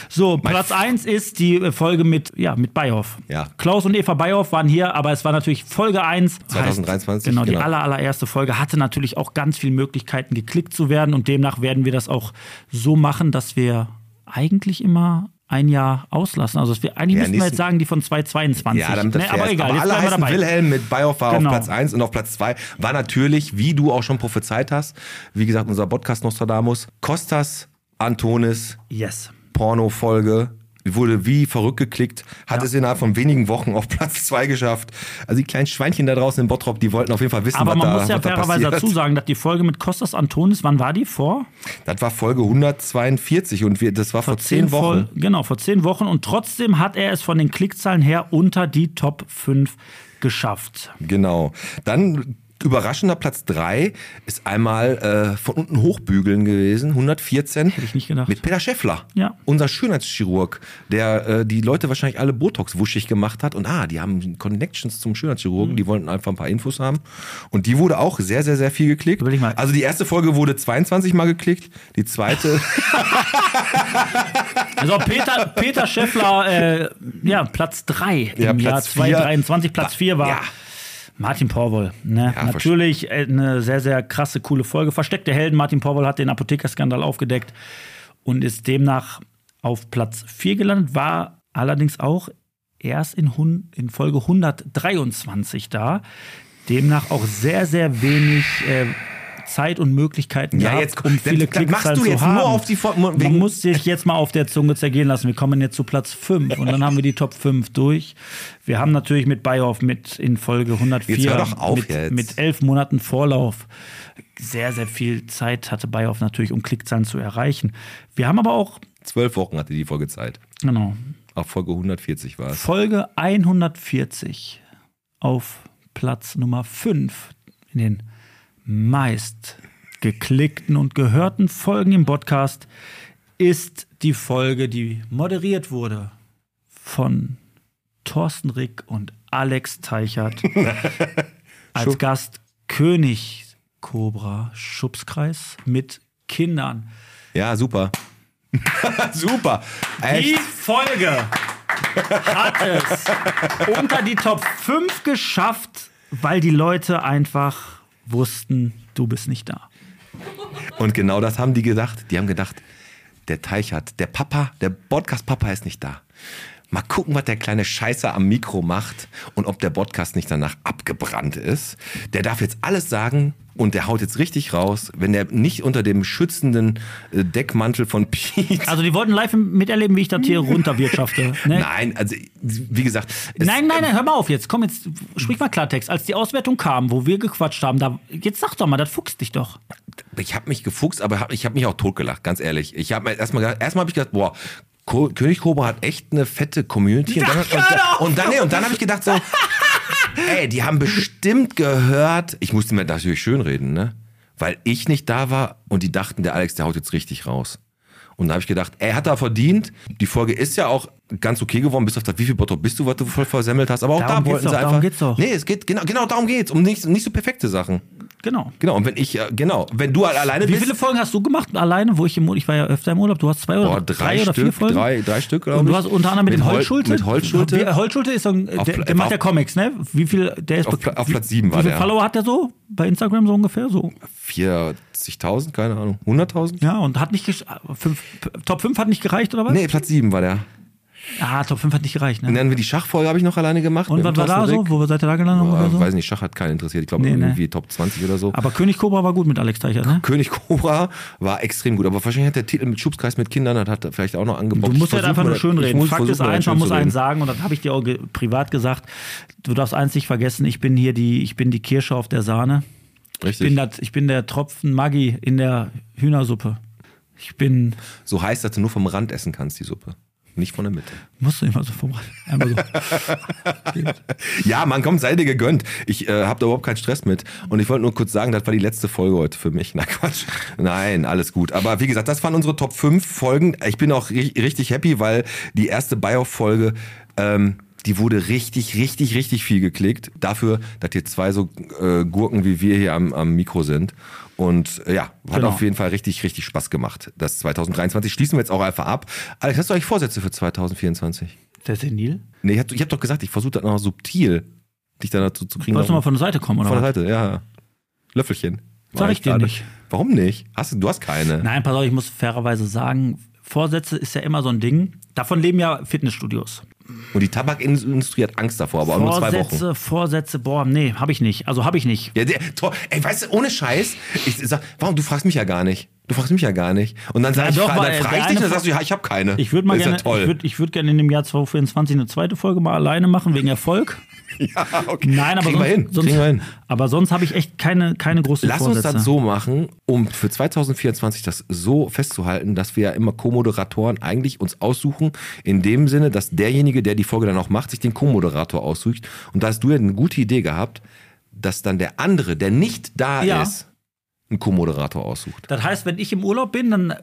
So, Platz 1 ist die äh, Folge mit, ja, mit Beihoff. Ja. Klaus und Eva Beihoff waren hier, aber es war natürlich Folge 1. 2023, Heißt, genau, die genau. aller, allererste Folge hatte natürlich auch ganz viele Möglichkeiten, geklickt zu werden. Und demnach werden wir das auch so machen, dass wir eigentlich immer ein Jahr auslassen. Also wir, eigentlich Ja, müssten wir jetzt sagen, die von 2022. Ja, damit das Ne, fair aber ist. egal, aber alle heißen dabei. Wilhelm mit Bioff war Genau. auf Platz 1 und auf Platz 2 war natürlich, wie du auch schon prophezeit hast, wie gesagt, unser Podcast Nostradamus, Kostas Antonis Yes. Porno-Folge. Wurde wie verrückt geklickt, hat Ja. es innerhalb von wenigen Wochen auf Platz 2 geschafft. Also die kleinen Schweinchen da draußen in Bottrop, die wollten auf jeden Fall wissen, Aber was, man da, muss ja was da fairerweise passiert. dazu sagen, dass die Folge mit Kostas Antonis, wann war die? Vor? Das war Folge 142 und wir, das war vor, zehn Wochen. Voll, genau, vor zehn Wochen. Und trotzdem hat er es von den Klickzahlen her unter die Top 5 geschafft. Genau. Dann überraschender Platz 3 ist einmal äh, von unten hochbügeln gewesen, 114. Hätte ich nicht gedacht. Mit Peter Schäffler, Ja. unser Schönheitschirurg, der äh, die Leute wahrscheinlich alle Botox wuschig gemacht hat. Und ah, die haben Connections zum Schönheitschirurgen, Mhm. die wollten einfach ein paar Infos haben. Und die wurde auch sehr, sehr, sehr viel geklickt. Überleg mal. Also die erste Folge wurde 22 Mal geklickt, die zweite (laughs) Also Peter, Peter Schäffler, äh, ja, Platz 3 Ja, im Jahr Platz 2023. Platz 4 war Ja. Martin Porwoll. Ne? Ja, Natürlich äh, eine sehr, sehr krasse, coole Folge. Versteckte Helden. Martin Porwoll hat den Apothekerskandal aufgedeckt und ist demnach auf Platz 4 gelandet, war allerdings auch erst in, in Folge 123 da. Demnach auch sehr, sehr wenig äh, Zeit und Möglichkeiten Ja, gehabt, jetzt- um viele das machst Klickzahlen du zu jetzt haben. nur auf die Fo- Man muss sich jetzt mal auf der Zunge zergehen lassen. Wir kommen jetzt zu Platz 5 und dann haben wir die Top 5 durch. Wir haben natürlich mit Bioff mit in Folge 104 Jetzt hör doch auf mit, jetzt. mit elf Monaten Vorlauf sehr, sehr viel Zeit hatte Bioff natürlich, um Klickzahlen zu erreichen. Wir haben aber auch, zwölf Wochen hatte die Folge Zeit. genau, Auf Folge 140 war es. Folge 140 auf Platz Nummer 5 in den meist geklickten und gehörten Folgen im Podcast ist die Folge, die moderiert wurde von Thorsten Rick und Alex Teichert (laughs) als Gast König Cobra Schubskreis mit Kindern. Ja, super. (laughs) super. Die Echt. Folge hat es unter die Top 5 geschafft, weil die Leute einfach wussten, du bist nicht da. Und genau das haben die gedacht. Die haben gedacht, der Teichert, der Papa, der Podcast-Papa ist nicht da. Mal gucken, was der kleine Scheißer am Mikro macht und ob der Podcast nicht danach abgebrannt ist. Der darf jetzt alles sagen und der haut jetzt richtig raus, wenn der nicht unter dem schützenden äh, Deckmantel von (laughs) Pete. Also die wollten live miterleben, wie ich das hier (laughs) runterwirtschafte. Ne? Nein, also wie gesagt. es- Nein, nein, nein, hör mal auf jetzt. Komm jetzt, sprich mal Klartext. Als die Auswertung kam, wo wir gequatscht haben, da, jetzt sag doch mal, das fuchst dich doch. ich habe mich gefuchst, aber ich habe mich auch totgelacht, ganz ehrlich. Ich habe erstmal erstmal habe ich gedacht, boah, Ko König Cobra hat echt eine fette Community. Und dann, und, und dann, nee, und dann habe ich gedacht so, (laughs) ey, die haben bestimmt gehört. Ich musste mir natürlich schönreden, ne? Weil ich nicht da war und die dachten, der Alex, der haut jetzt richtig raus. Und da habe ich gedacht, er hat da verdient. Die Folge ist ja auch ganz okay geworden, bis auf das, wie viel Bottrop bist du, was du voll versemmelt hast. Aber auch Darum da wollten sie darum einfach. geht's doch. Nee, es geht, genau, genau darum geht's. Um nicht, nicht so perfekte Sachen. Genau. Genau, und wenn ich, äh, genau, wenn du alleine Wie bist. viele Folgen hast du gemacht alleine, wo ich im Urlaub, ich war ja öfter im Urlaub, du hast zwei oder Boah, drei, oder vier Folgen? drei, drei Stück, glaube Und ich. du hast unter anderem mit, dem Hol- Holzschulte. Mit Holzschulte. Wie, Holzschulte ist so ein, der, der macht ja Comics, ne? Wie viel, der ist Auf Pla- auf wie- Platz sieben war Wie viele der. Follower hat der so? Bei Instagram so ungefähr? So. 40.000, keine Ahnung. 100.000? Ja, und hat nicht fünf, Top 5 hat nicht gereicht, oder was? Nee, Platz 7 war der. Ah, Top 5 hat nicht gereicht, Und ne? dann haben wir die Schachfolge habe ich noch alleine gemacht. Und was war da so? Wo seid ihr da gelandet? Ungefähr so? weiß nicht, Schach hat keinen interessiert. Ich glaube Nee, nee. irgendwie Top 20 oder so. Aber König Cobra war gut mit Alex Teichert, ne? König Cobra war extrem gut, aber wahrscheinlich hat der Titel mit Schubskreis mit Kindern hat, hat er vielleicht auch noch Du angebracht. musst halt einfach nur schön reden. Fakt ist eins, man muss einen sagen, und das habe ich dir auch ge privat gesagt, du darfst eins nicht vergessen, ich bin hier die, ich bin die Kirsche auf der Sahne. Ich Richtig. bin, das, ich bin der Tropfen Maggi in der Hühnersuppe. Ich bin, so heiß, dass du nur vom Rand essen kannst, die Suppe. Nicht von der Mitte. musst du immer so vorbei. Einmal so. (laughs) Ja, man kommt, sei dir gegönnt. Ich äh, habe da überhaupt keinen Stress mit. Und ich wollte nur kurz sagen, das war die letzte Folge heute für mich. (laughs) Na Quatsch. Nein, alles gut. Aber wie gesagt, das waren unsere Top 5 Folgen. Ich bin auch ri richtig happy, weil die erste Bioff-Folge, ähm, die wurde richtig, richtig, richtig viel geklickt. Dafür, dass hier zwei so äh, Gurken wie wir hier am, am Mikro sind. Und äh, ja, hat Genau. auf jeden Fall richtig, richtig Spaß gemacht. Das 2023 schließen wir jetzt auch einfach ab. Alex, hast du eigentlich Vorsätze für 2024? Der Senil? Nee, ich hab, ich hab doch gesagt, ich versuche das noch subtil, dich da dazu zu kriegen. Wolltest du mal von der Seite kommen, oder von der? Seite, ja. Löffelchen. Sag ich dir gerade. nicht. Warum nicht? Hast du, du hast keine. Nein, pass auf, ich muss fairerweise sagen, Vorsätze ist ja immer so ein Ding. Davon leben ja Fitnessstudios. Und die Tabakindustrie hat Angst davor, aber auch nur zwei Wochen. Vorsätze, Vorsätze, boah, nee, habe ich nicht. Also habe ich nicht. Ja, der, Tor, ey, weißt du, ohne Scheiß, ich sag, warum, du fragst mich ja gar nicht. Du fragst mich ja gar nicht. Und dann sag Ja, ich, doch, dann frage der ich dich und dann sagst du, ja, ich habe keine. Ich würde mal gerne, ja ich würde ich würd gerne in dem Jahr 2024 eine zweite Folge mal alleine machen, wegen Erfolg. (laughs) ja, okay. Nein, aber Kriegen sonst, sonst, Kriegen wir hin. aber sonst habe ich echt keine, keine großen Lass Vorsätze. uns das so machen, um für 2024 das so festzuhalten, dass wir ja immer Co-Moderatoren eigentlich uns aussuchen, in dem Sinne, dass derjenige, der die Folge dann auch macht, sich den Co-Moderator aussucht. Und da hast du ja eine gute Idee gehabt, dass dann der andere, der nicht da Ja. ist, einen Co-Moderator aussucht. Das heißt, wenn ich im Urlaub bin, dann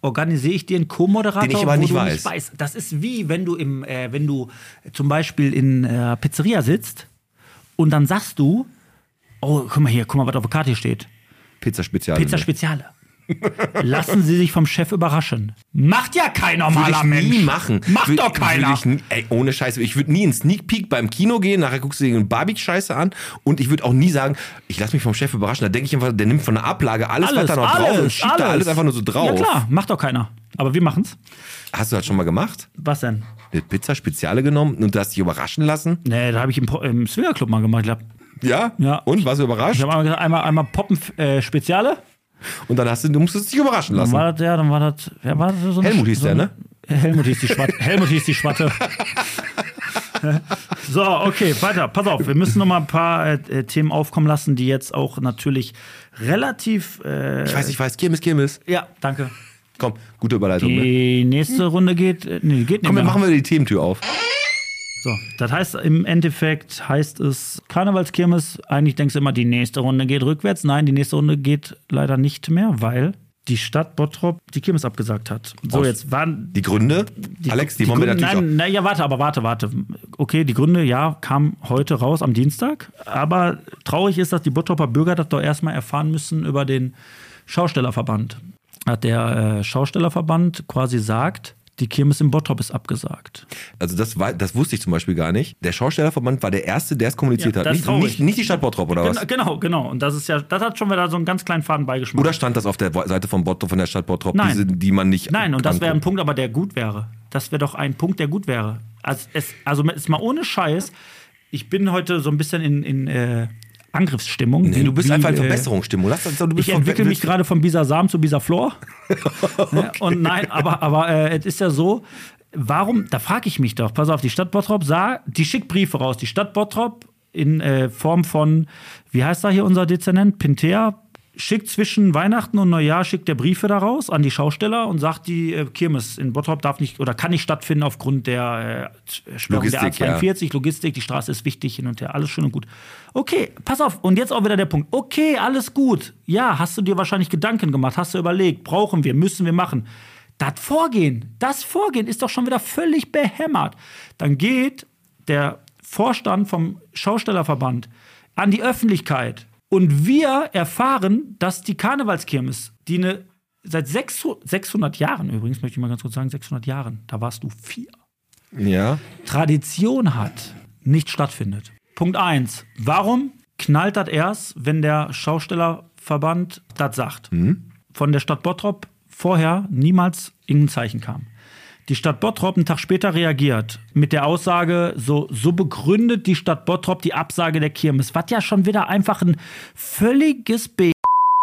organisiere ich dir einen Co-Moderator, Den ich aber wo nicht du weiß. nicht weißt. Das ist wie, wenn du im, äh, wenn du zum Beispiel in äh, Pizzeria sitzt und dann sagst du, oh, guck mal hier, guck mal, was auf der Karte hier steht. Pizza Spezial. Pizza Speziale. Lassen Sie sich vom Chef überraschen. Macht ja kein Würde normaler ich Mensch. nie machen. Macht Würde- doch keiner. Ich, ey, ohne Scheiße. Ich würde nie in Sneak Peek beim Kino gehen, nachher guckst du dir eine Barbie-Scheiße an und ich würde auch nie sagen, ich lasse mich vom Chef überraschen. Da denke ich einfach, der nimmt von der Ablage alles, was alles, da noch drauf ist und alles, schiebt da alles einfach nur so drauf. Ja klar, macht doch keiner. Aber wir machen's. Hast du das schon mal gemacht? Was denn? Eine Pizza Speziale genommen und du hast dich überraschen lassen? Nee, da habe ich im, im Swingerclub mal gemacht. Ich glaub, Ja? Ja. Und warst du überrascht? Ich habe einmal, einmal Poppen äh, Speziale. Und dann hast du, du musstest dich überraschen Dann lassen. war das, ja, dann war das, wer war das so eine- Helmut hieß so der, ne? Helmut hieß die Schwatte. (laughs) Helmut hieß die Schwatte. so, okay, weiter. Pass auf, wir müssen noch mal ein paar äh, äh, Themen aufkommen lassen, die jetzt auch natürlich relativ. Äh, Ich weiß, ich weiß, Kirmes, Kirmes. ja, danke. Komm, gute Überleitung. Ne? Die nächste Runde geht. Äh, nee, geht nicht Komm, mehr. dann machen wir die Thementür auf. So, das heißt im Endeffekt heißt es Karnevalskirmes. Eigentlich denkst du immer, die nächste Runde geht rückwärts. Nein, die nächste Runde geht leider nicht mehr, weil die Stadt Bottrop die Kirmes abgesagt hat. So, Aus- jetzt waren Die Gründe, Alex, die, wollen wir Gründe, natürlich nein, na, ja, warte, aber warte, warte. Okay, die Gründe, ja, kamen heute raus am Dienstag. Aber traurig ist, dass die Bottroper Bürger das doch erstmal erfahren müssen über den Schaustellerverband. Hat der äh, Schaustellerverband quasi sagt, die Kirmes in Bottrop ist abgesagt. Also das, war, das wusste ich zum Beispiel gar nicht. Der Schaustellerverband war der Erste, der es kommuniziert Ja, hat. ist Nicht, nicht, nicht die Stadt Bottrop oder was? Gen- Genau, genau. Und das ist ja, das hat schon wieder so einen ganz kleinen Faden beigeschmack. Oder stand das auf der Seite von, Bottrop, von der Stadt Bottrop, Nein. diese, die man nicht Nein, und das wäre ein? Punkt, aber der gut wäre. Das wäre doch ein Punkt, der gut wäre. Also, es, also jetzt mal ohne Scheiß. Ich bin heute so ein bisschen in, in äh, Angriffsstimmung. Nee, Wie- du bist wie, einfach in äh, Verbesserungsstimmung. Lass das, du bist Ich entwickle mich gerade von Bisasam zu Bisaflor. (laughs) Ne? Und nein, aber, aber äh, es ist ja so, warum, da frage ich mich doch, pass auf, die Stadt Bottrop sah, die schickt Briefe raus. Die Stadt Bottrop in äh, Form von, wie heißt da hier unser Dezernent, Pintea, schickt zwischen Weihnachten und Neujahr, schickt der Briefe da raus an die Schausteller und sagt, die äh, Kirmes in Bottrop darf nicht oder kann nicht stattfinden aufgrund der äh, Sperrung Logistik, der A42, Logistik, die Straße ist wichtig, hin und her, alles schön und gut. Okay, pass auf, und jetzt auch wieder der Punkt. Okay, alles gut. Ja, hast du dir wahrscheinlich Gedanken gemacht, hast du überlegt, brauchen wir, müssen wir machen. Das Vorgehen, das Vorgehen ist doch schon wieder völlig behämmert. Dann geht der Vorstand vom Schaustellerverband an die Öffentlichkeit Und wir erfahren, dass die Karnevalskirmes, die eine seit 600 600 Jahren übrigens, möchte ich mal ganz kurz sagen, 600 Jahren, da warst du vier, Ja. Tradition hat, nicht stattfindet. Punkt eins: Warum knallt das erst, wenn der Schaustellerverband das sagt? Von der Stadt Bottrop vorher niemals irgendein Zeichen kam. Die Stadt Bottrop einen Tag später reagiert mit der Aussage, so, so begründet die Stadt Bottrop die Absage der Kirmes, was ja schon wieder einfach ein völliges das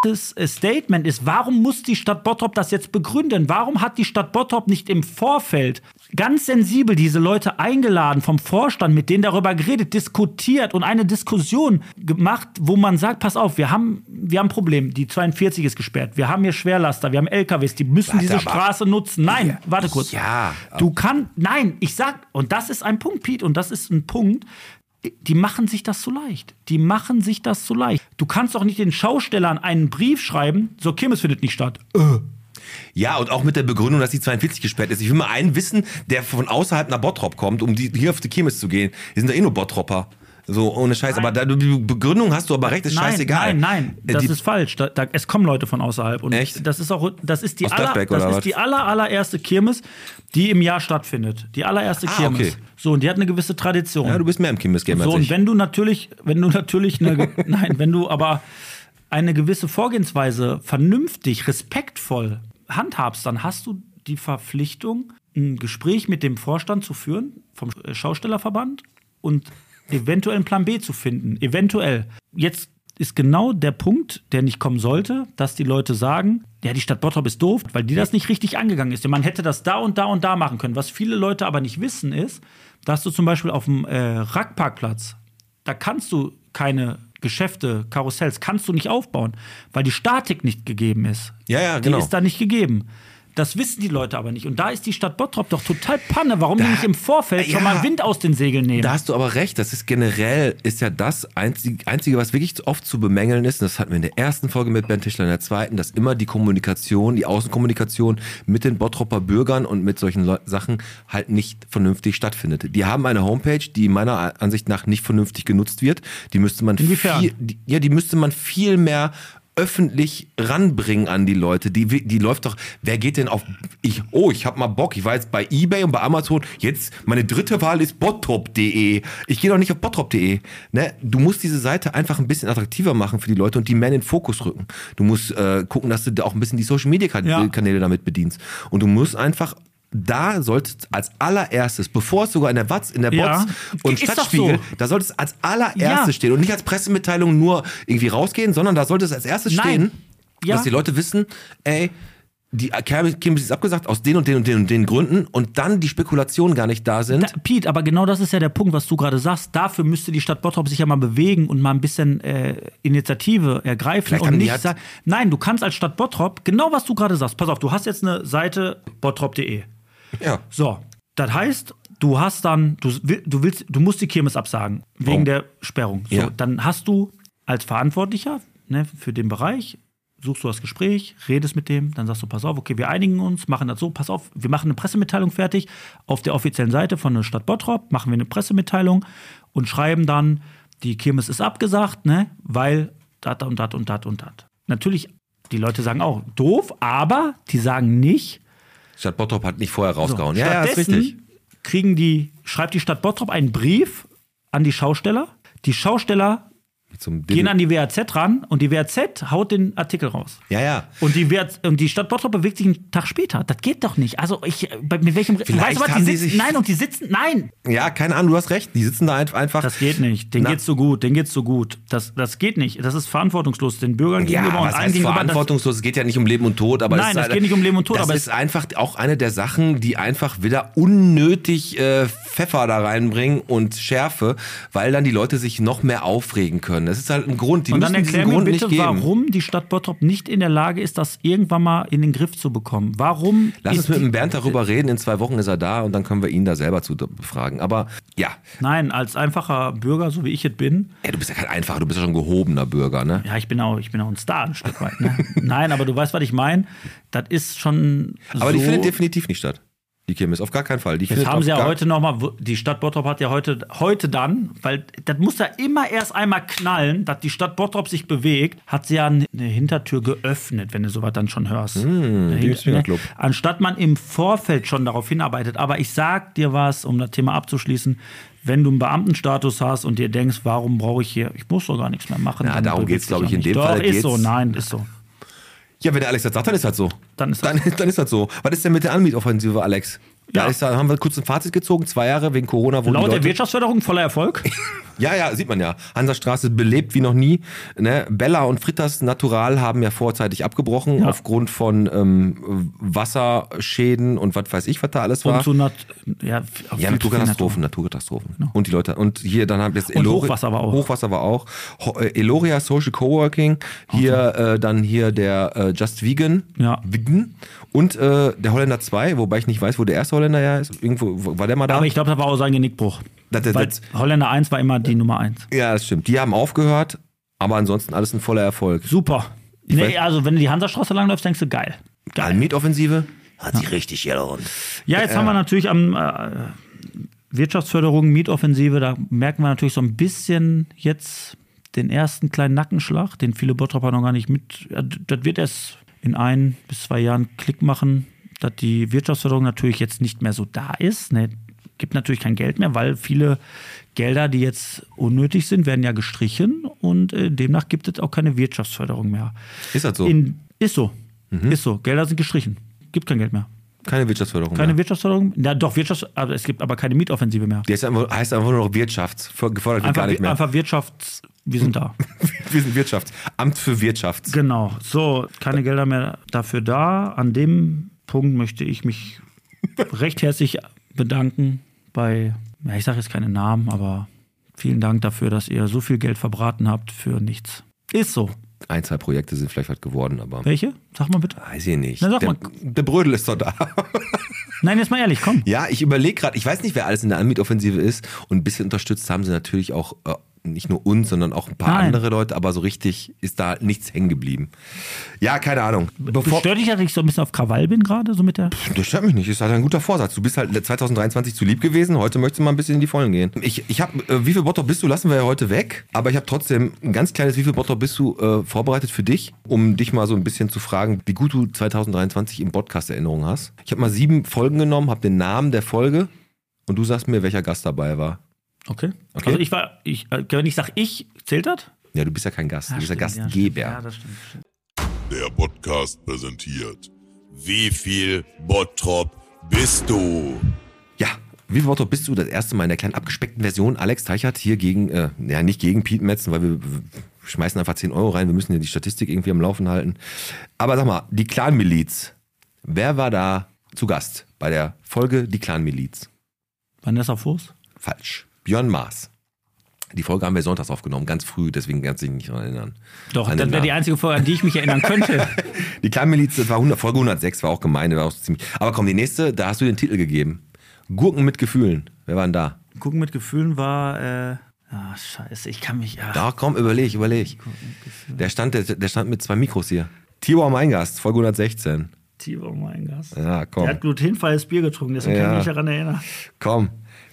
Statement ist, warum muss die Stadt Bottrop das jetzt begründen? Warum hat die Stadt Bottrop nicht im Vorfeld ganz sensibel diese Leute eingeladen vom Vorstand, mit denen darüber geredet, diskutiert und eine Diskussion gemacht, wo man sagt, pass auf, wir haben, wir haben ein Problem, die 42 ist gesperrt, wir haben hier Schwerlaster, wir haben LKWs, die müssen Warte, diese Straße nutzen. Nein, warte kurz. Ja. Du kannst, nein, ich sag, und das ist ein Punkt, Pete, und das ist ein Punkt, die machen sich das zu leicht. Die machen sich das zu leicht. Du kannst doch nicht den Schaustellern einen Brief schreiben, so Kirmes findet nicht statt. Ja, und auch mit der Begründung, dass die 42 gesperrt ist. Ich will mal einen wissen, der von außerhalb nach Bottrop kommt, um die, hier auf die Kirmes zu gehen. Die sind doch eh nur Bottropper. So, ohne Scheiß. Aber da, die Begründung hast du aber recht, ist nein, scheißegal. nein, nein, Äh, das die, ist falsch. Da, da, es kommen Leute von außerhalb. Und Echt? Das ist auch, das ist die, Aus aller, das ist was? die aller, allererste Kirmes, die im Jahr stattfindet. Die allererste Ah, Kirmes. okay. So, und die hat eine gewisse Tradition. ja, du bist mehr im Kirmes-Game So, als und ich. wenn du natürlich, wenn du natürlich eine, (laughs) nein, wenn du aber eine gewisse Vorgehensweise vernünftig, respektvoll handhabst, dann hast du die Verpflichtung, ein Gespräch mit dem Vorstand zu führen, vom äh, Schaustellerverband und eventuell einen Plan B zu finden. Eventuell. Jetzt ist genau der Punkt, der nicht kommen sollte, dass die Leute sagen, ja, die Stadt Bottrop ist doof, weil die das nicht richtig angegangen ist. Man hätte das da und da und da machen können. Was viele Leute aber nicht wissen ist, dass du zum Beispiel auf dem äh, Rackparkplatz, da kannst du keine Geschäfte, Karussells, kannst du nicht aufbauen, weil die Statik nicht gegeben ist. Ja, ja, Die genau. ist da nicht gegeben. Das wissen die Leute aber nicht. Und da ist die Stadt Bottrop doch total Panne, warum die nicht im Vorfeld schon ja. mal Wind aus den Segeln nehmen. Da hast du aber recht, das ist generell, ist ja das Einzige, Einzige, was wirklich oft zu bemängeln ist, und das hatten wir in der ersten Folge mit Ben Tischler, in der zweiten, dass immer die Kommunikation, die Außenkommunikation mit den Bottropper Bürgern und mit solchen Leu Sachen halt nicht vernünftig stattfindet. Die haben eine Homepage, die meiner Ansicht nach nicht vernünftig genutzt wird. Die müsste man Inwiefern? viel, die, ja, die müsste man viel mehr öffentlich ranbringen an die Leute. Die, die läuft doch, wer geht denn auf, ich, oh, ich hab mal Bock, ich war jetzt bei Ebay und bei Amazon, jetzt meine dritte Wahl ist bottrop.de. Ich gehe doch nicht auf bottrop.de. Ne? Du musst diese Seite einfach ein bisschen attraktiver machen für die Leute und die mehr in den Fokus rücken. Du musst äh, gucken, dass du da auch ein bisschen die Social Media kan Ja. Kanäle damit bedienst. Und du musst einfach da sollte als allererstes, bevor es sogar in der Watz, in der Ja. Bots und Ist Stadtspiegel, so. da sollte es als allererstes Ja. stehen und nicht als Pressemitteilung nur irgendwie rausgehen, sondern da sollte es als erstes Nein. stehen, Ja. dass die Leute wissen, ey, die Kirmes ist abgesagt aus den und den und den und den Gründen und dann die Spekulationen gar nicht da sind. Da, Piet, aber genau das ist ja der Punkt, was du gerade sagst. Dafür müsste die Stadt Bottrop sich ja mal bewegen und mal ein bisschen äh, Initiative ergreifen Vielleicht und nicht sagen, nein, du kannst als Stadt Bottrop, genau was du gerade sagst, pass auf, du hast jetzt eine Seite bottrop.de. ja. So, das heißt, du hast dann, du, du willst, du musst die Kirmes absagen, wegen Warum? der Sperrung. So, Ja. dann hast du als Verantwortlicher ne, für den Bereich, suchst du das Gespräch, redest mit dem, dann sagst du, pass auf, okay, wir einigen uns, machen das so, pass auf, wir machen eine Pressemitteilung fertig. Auf der offiziellen Seite von der Stadt Bottrop machen wir eine Pressemitteilung und schreiben dann, die Kirmes ist abgesagt, ne, weil dat und dat und dat und dat. Natürlich, die Leute sagen auch, doof, aber die sagen nicht, Stadt Bottrop hat nicht vorher so, rausgehauen. ja, ja, ist richtig. kriegen die, schreibt die Stadt Bottrop einen Brief an die Schausteller. Die Schausteller Zum gehen an die WAZ ran und die WAZ haut den Artikel raus. ja, ja. Und die, WAZ, und die Stadt Bottrop bewegt sich einen Tag später. Das geht doch nicht. Also ich, bei, mit welchem, weißt du was, die sitzen, nein, und die sitzen, nein, Ja, keine Ahnung, du hast recht. Die sitzen da ein- einfach. das geht nicht. Den Na. geht's so gut, den geht's so gut. Das, das geht nicht. Das ist verantwortungslos den Bürgern Ja, gegenüber und was allen heißt gegenüber. Verantwortungslos? Es geht ja nicht um Leben und Tod, aber Nein, es ist es geht nicht um Leben und Tod, Das aber ist es- einfach auch eine der Sachen, die einfach wieder unnötig äh, Pfeffer da reinbringen und Schärfe, weil dann die Leute sich noch mehr aufregen können. Das ist halt ein Grund. Die und dann erklär mir Grund bitte, warum die Stadt Bottrop nicht in der Lage ist, das irgendwann mal in den Griff zu bekommen. Warum Lass uns mit dem Bernd darüber reden. In zwei Wochen ist er da und dann können wir ihn da selber zu befragen. Aber ja, Nein, als einfacher Bürger, so wie ich es bin, ja du bist ja kein einfacher, du bist ja schon gehobener Bürger, ne? ja, ich bin auch, ich bin auch ein Star ein Stück weit. Ne? (laughs) Nein, aber du weißt, was ich meine. Das ist schon. Aber so, die findet definitiv nicht statt. Die Kirmes. Auf gar keinen Fall. Die Jetzt findet haben sie ja heute nochmal, die Stadt Bottrop hat ja heute, heute dann, weil das muss ja immer erst einmal knallen, dass die Stadt Bottrop sich bewegt, hat sie ja eine Hintertür geöffnet, wenn du sowas dann schon hörst. Eine Hin- Swingerclub. Anstatt man im Vorfeld schon darauf hinarbeitet. Aber ich sag dir was, um das Thema abzuschließen, wenn du einen Beamtenstatus hast und dir denkst, warum brauche ich hier, ich muss doch gar nichts mehr machen. Ja, darum bewirbst geht's, dich glaub ich, in dem doch, Fall ist so, nein, ist so. Ja, wenn der Alex das sagt, dann ist das so. Dann ist dann, dann ist das so. Was ist denn mit der Anmietoffensive, Alex? Da, Ja. ist, da haben wir kurz ein Fazit gezogen, zwei Jahre wegen Corona wurden Laut die der Leute, Wirtschaftsförderung voller Erfolg. (laughs) Ja, ja, sieht man ja. Hansastraße belebt wie noch nie. Ne? Bella und Fritters Natural haben ja vorzeitig abgebrochen Ja. aufgrund von ähm, Wasserschäden und was weiß ich, was da alles war. Und zu Nat ja, Ja, Naturkatastrophen, Naturkatastrophen. Und die Leute, und hier dann haben jetzt Und Hochwasser war auch. Hochwasser war auch. Äh, Eloria Social Coworking, hier äh, dann hier der äh, Just Vegan, Ja. Vegan und äh, der Holländer 2, wobei ich nicht weiß, wo der erste Holländer ja ist. Irgendwo, wo- war der mal da? Aber ich glaube, da war auch sein Genickbruch. Das- das- Weil das- Holländer 1 war immer die Nummer 1. ja, das stimmt. Die haben aufgehört, aber ansonsten alles ein voller Erfolg. Super. weiß- Nee, also wenn du die Hansastraße langläufst, denkst du geil. Geil. Mietoffensive hat sich richtig gelohnt. Ja, jetzt haben wir natürlich am äh, Wirtschaftsförderung, Mietoffensive, da merken wir natürlich so ein bisschen jetzt den ersten kleinen Nackenschlag, den viele Bottropper noch gar nicht mit. ja, d- Das wird erst in ein bis zwei Jahren Klick machen, dass die Wirtschaftsförderung natürlich jetzt nicht mehr so da ist. Ne, gibt natürlich kein Geld mehr, weil viele Gelder, die jetzt unnötig sind, werden ja gestrichen und äh, demnach gibt es auch keine Wirtschaftsförderung mehr. Ist das so? In, ist so. Ist so. Gelder sind gestrichen. Gibt kein Geld mehr. Keine Wirtschaftsförderung Keine mehr. Wirtschaftsförderung? Ja, doch, Wirtschafts also es gibt aber keine Mietoffensive mehr. Die heißt einfach, heißt einfach nur noch Wirtschafts. Gefördert wird Einfach, gar nicht mehr. einfach Wirtschafts... Wir sind da. (laughs) Wir sind Wirtschafts. Amt für Wirtschafts. genau. So, keine Gelder mehr dafür da. An dem Punkt möchte ich mich (laughs) recht herzlich bedanken bei, ja, ich sage jetzt keine Namen, aber vielen Dank dafür, dass ihr so viel Geld verbraten habt für nichts. Ist so. Ein, zwei Projekte sind vielleicht was geworden, aber Welche? Sag mal bitte. weiß ich nicht. Na, sag der, mal. der Brödel ist doch da. (laughs) Nein, jetzt mal ehrlich, komm. ja, ich überlege gerade, ich weiß nicht, wer alles in der Anmietoffensive ist und ein bisschen unterstützt haben sie natürlich auch äh, nicht nur uns, sondern auch ein paar Nein. andere Leute, aber so richtig ist da nichts hängen geblieben. Ja, keine Ahnung. Bevor, Stört dich, dass ich so ein bisschen auf Krawall bin gerade, so mit der... das stört mich nicht, ist halt ein guter Vorsatz. Du bist halt 2023 zu lieb gewesen, heute möchtest du mal ein bisschen in die Vollen gehen. Ich, ich habe, äh, wie viel Bottrop bist du, lassen wir ja heute weg, aber ich habe trotzdem ein ganz kleines, wie viel Bottrop bist du äh, vorbereitet für dich, um dich mal so ein bisschen zu fragen, wie gut du 2023 im Podcast Erinnerungen hast. Ich habe mal sieben Folgen genommen, habe den Namen der Folge und du sagst mir, welcher Gast dabei war. Okay. Okay. Also ich war, ich, äh, wenn ich sage ich, zählt das? Ja, du bist ja kein Gast, du bist ja stimmt, ja, Gastgeber. Ja, das stimmt. stimmt. Der Podcast präsentiert. Wie viel Bottrop bist du? Ja, wie viel Bottrop bist du das erste Mal in der kleinen abgespeckten Version? Alex Teichert hier gegen, äh, ja nicht gegen Piet Metzen, weil wir, wir schmeißen einfach 10 Euro rein, wir müssen ja die Statistik irgendwie am Laufen halten. Aber sag mal, die Clan-Miliz, wer war da zu Gast bei der Folge Die Clan-Miliz? Vanessa Fuß? Falsch. Björn Maas. Die Folge haben wir sonntags aufgenommen, ganz früh, deswegen kannst du dich nicht daran erinnern. Doch, das wäre die einzige Folge, an die ich mich erinnern könnte. (laughs) Die Clan-Miliz, das war 100, Folge 106, war auch gemein, war auch ziemlich. Aber komm, die nächste, da hast du den Titel gegeben. Gurken mit Gefühlen. Wer war denn da? Gucken mit Gefühlen war, äh, ah, scheiße, ich kann mich, ach, Da komm, überleg, überleg. Der stand, der, der stand mit zwei Mikros hier. Tibor Meingast, Folge 116. Tibor, mein Gast. Ja, Der komm, hat glutenfreies Bier getrunken, deswegen kann Ja. ich mich daran erinnern. komm.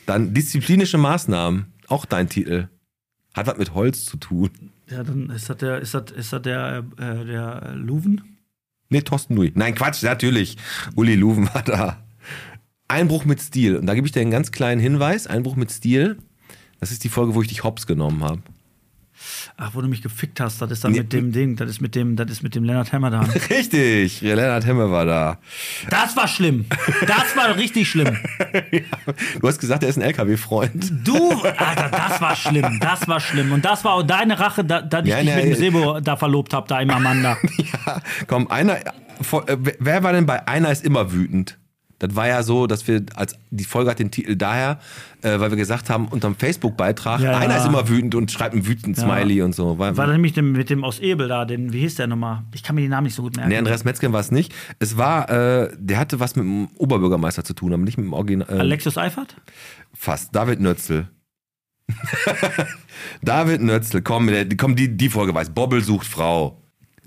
Dann disziplinische Maßnahmen, auch dein Titel. Hat was mit Holz zu tun. Ja, dann ist das der, ist das, ist das der, äh, der Luven? Nee, Thorsten Nui. Nein, Quatsch, natürlich. Uli Luven war da. Einbruch mit Stil. Und da gebe ich dir einen ganz kleinen Hinweis. Einbruch mit Stil. Das ist die Folge, wo ich dich hops genommen habe. Ach, wo du mich gefickt hast, das ist dann Nee. mit dem Ding, das ist mit dem, das ist mit dem Lennart Hemmerdan. (laughs) Richtig, Lennart Hemme war da. Das war schlimm. Das war richtig schlimm. (laughs) Du hast gesagt, er ist ein LKW-Freund. Du, Alter, das war schlimm. Das war schlimm. Und das war auch deine Rache, da, da ich Ja, dich na, mit dem äh, Sebo da verlobt habe, da im Amanda. (laughs) Ja, komm, einer. vor- äh, Wer war denn bei einer ist immer wütend? Das war ja so, dass wir, als die Folge hat den Titel daher, äh, weil wir gesagt haben, unterm Facebook-Beitrag, Ja, ja. einer ist immer wütend und schreibt einen wütenden Smiley und so. War, War das nämlich dem, mit dem aus Ebel da, den, wie hieß der nochmal? Ich kann mir die Namen nicht so gut merken. Nee, Andreas Metzger war es nicht. Es war, äh, der hatte was mit dem Oberbürgermeister zu tun, aber nicht mit dem Original. Äh, Alexius Eifert? Fast. David Nötzel. (laughs) David Nötzel, komm, der, komm die, die Folge weiß. Bobbel sucht Frau.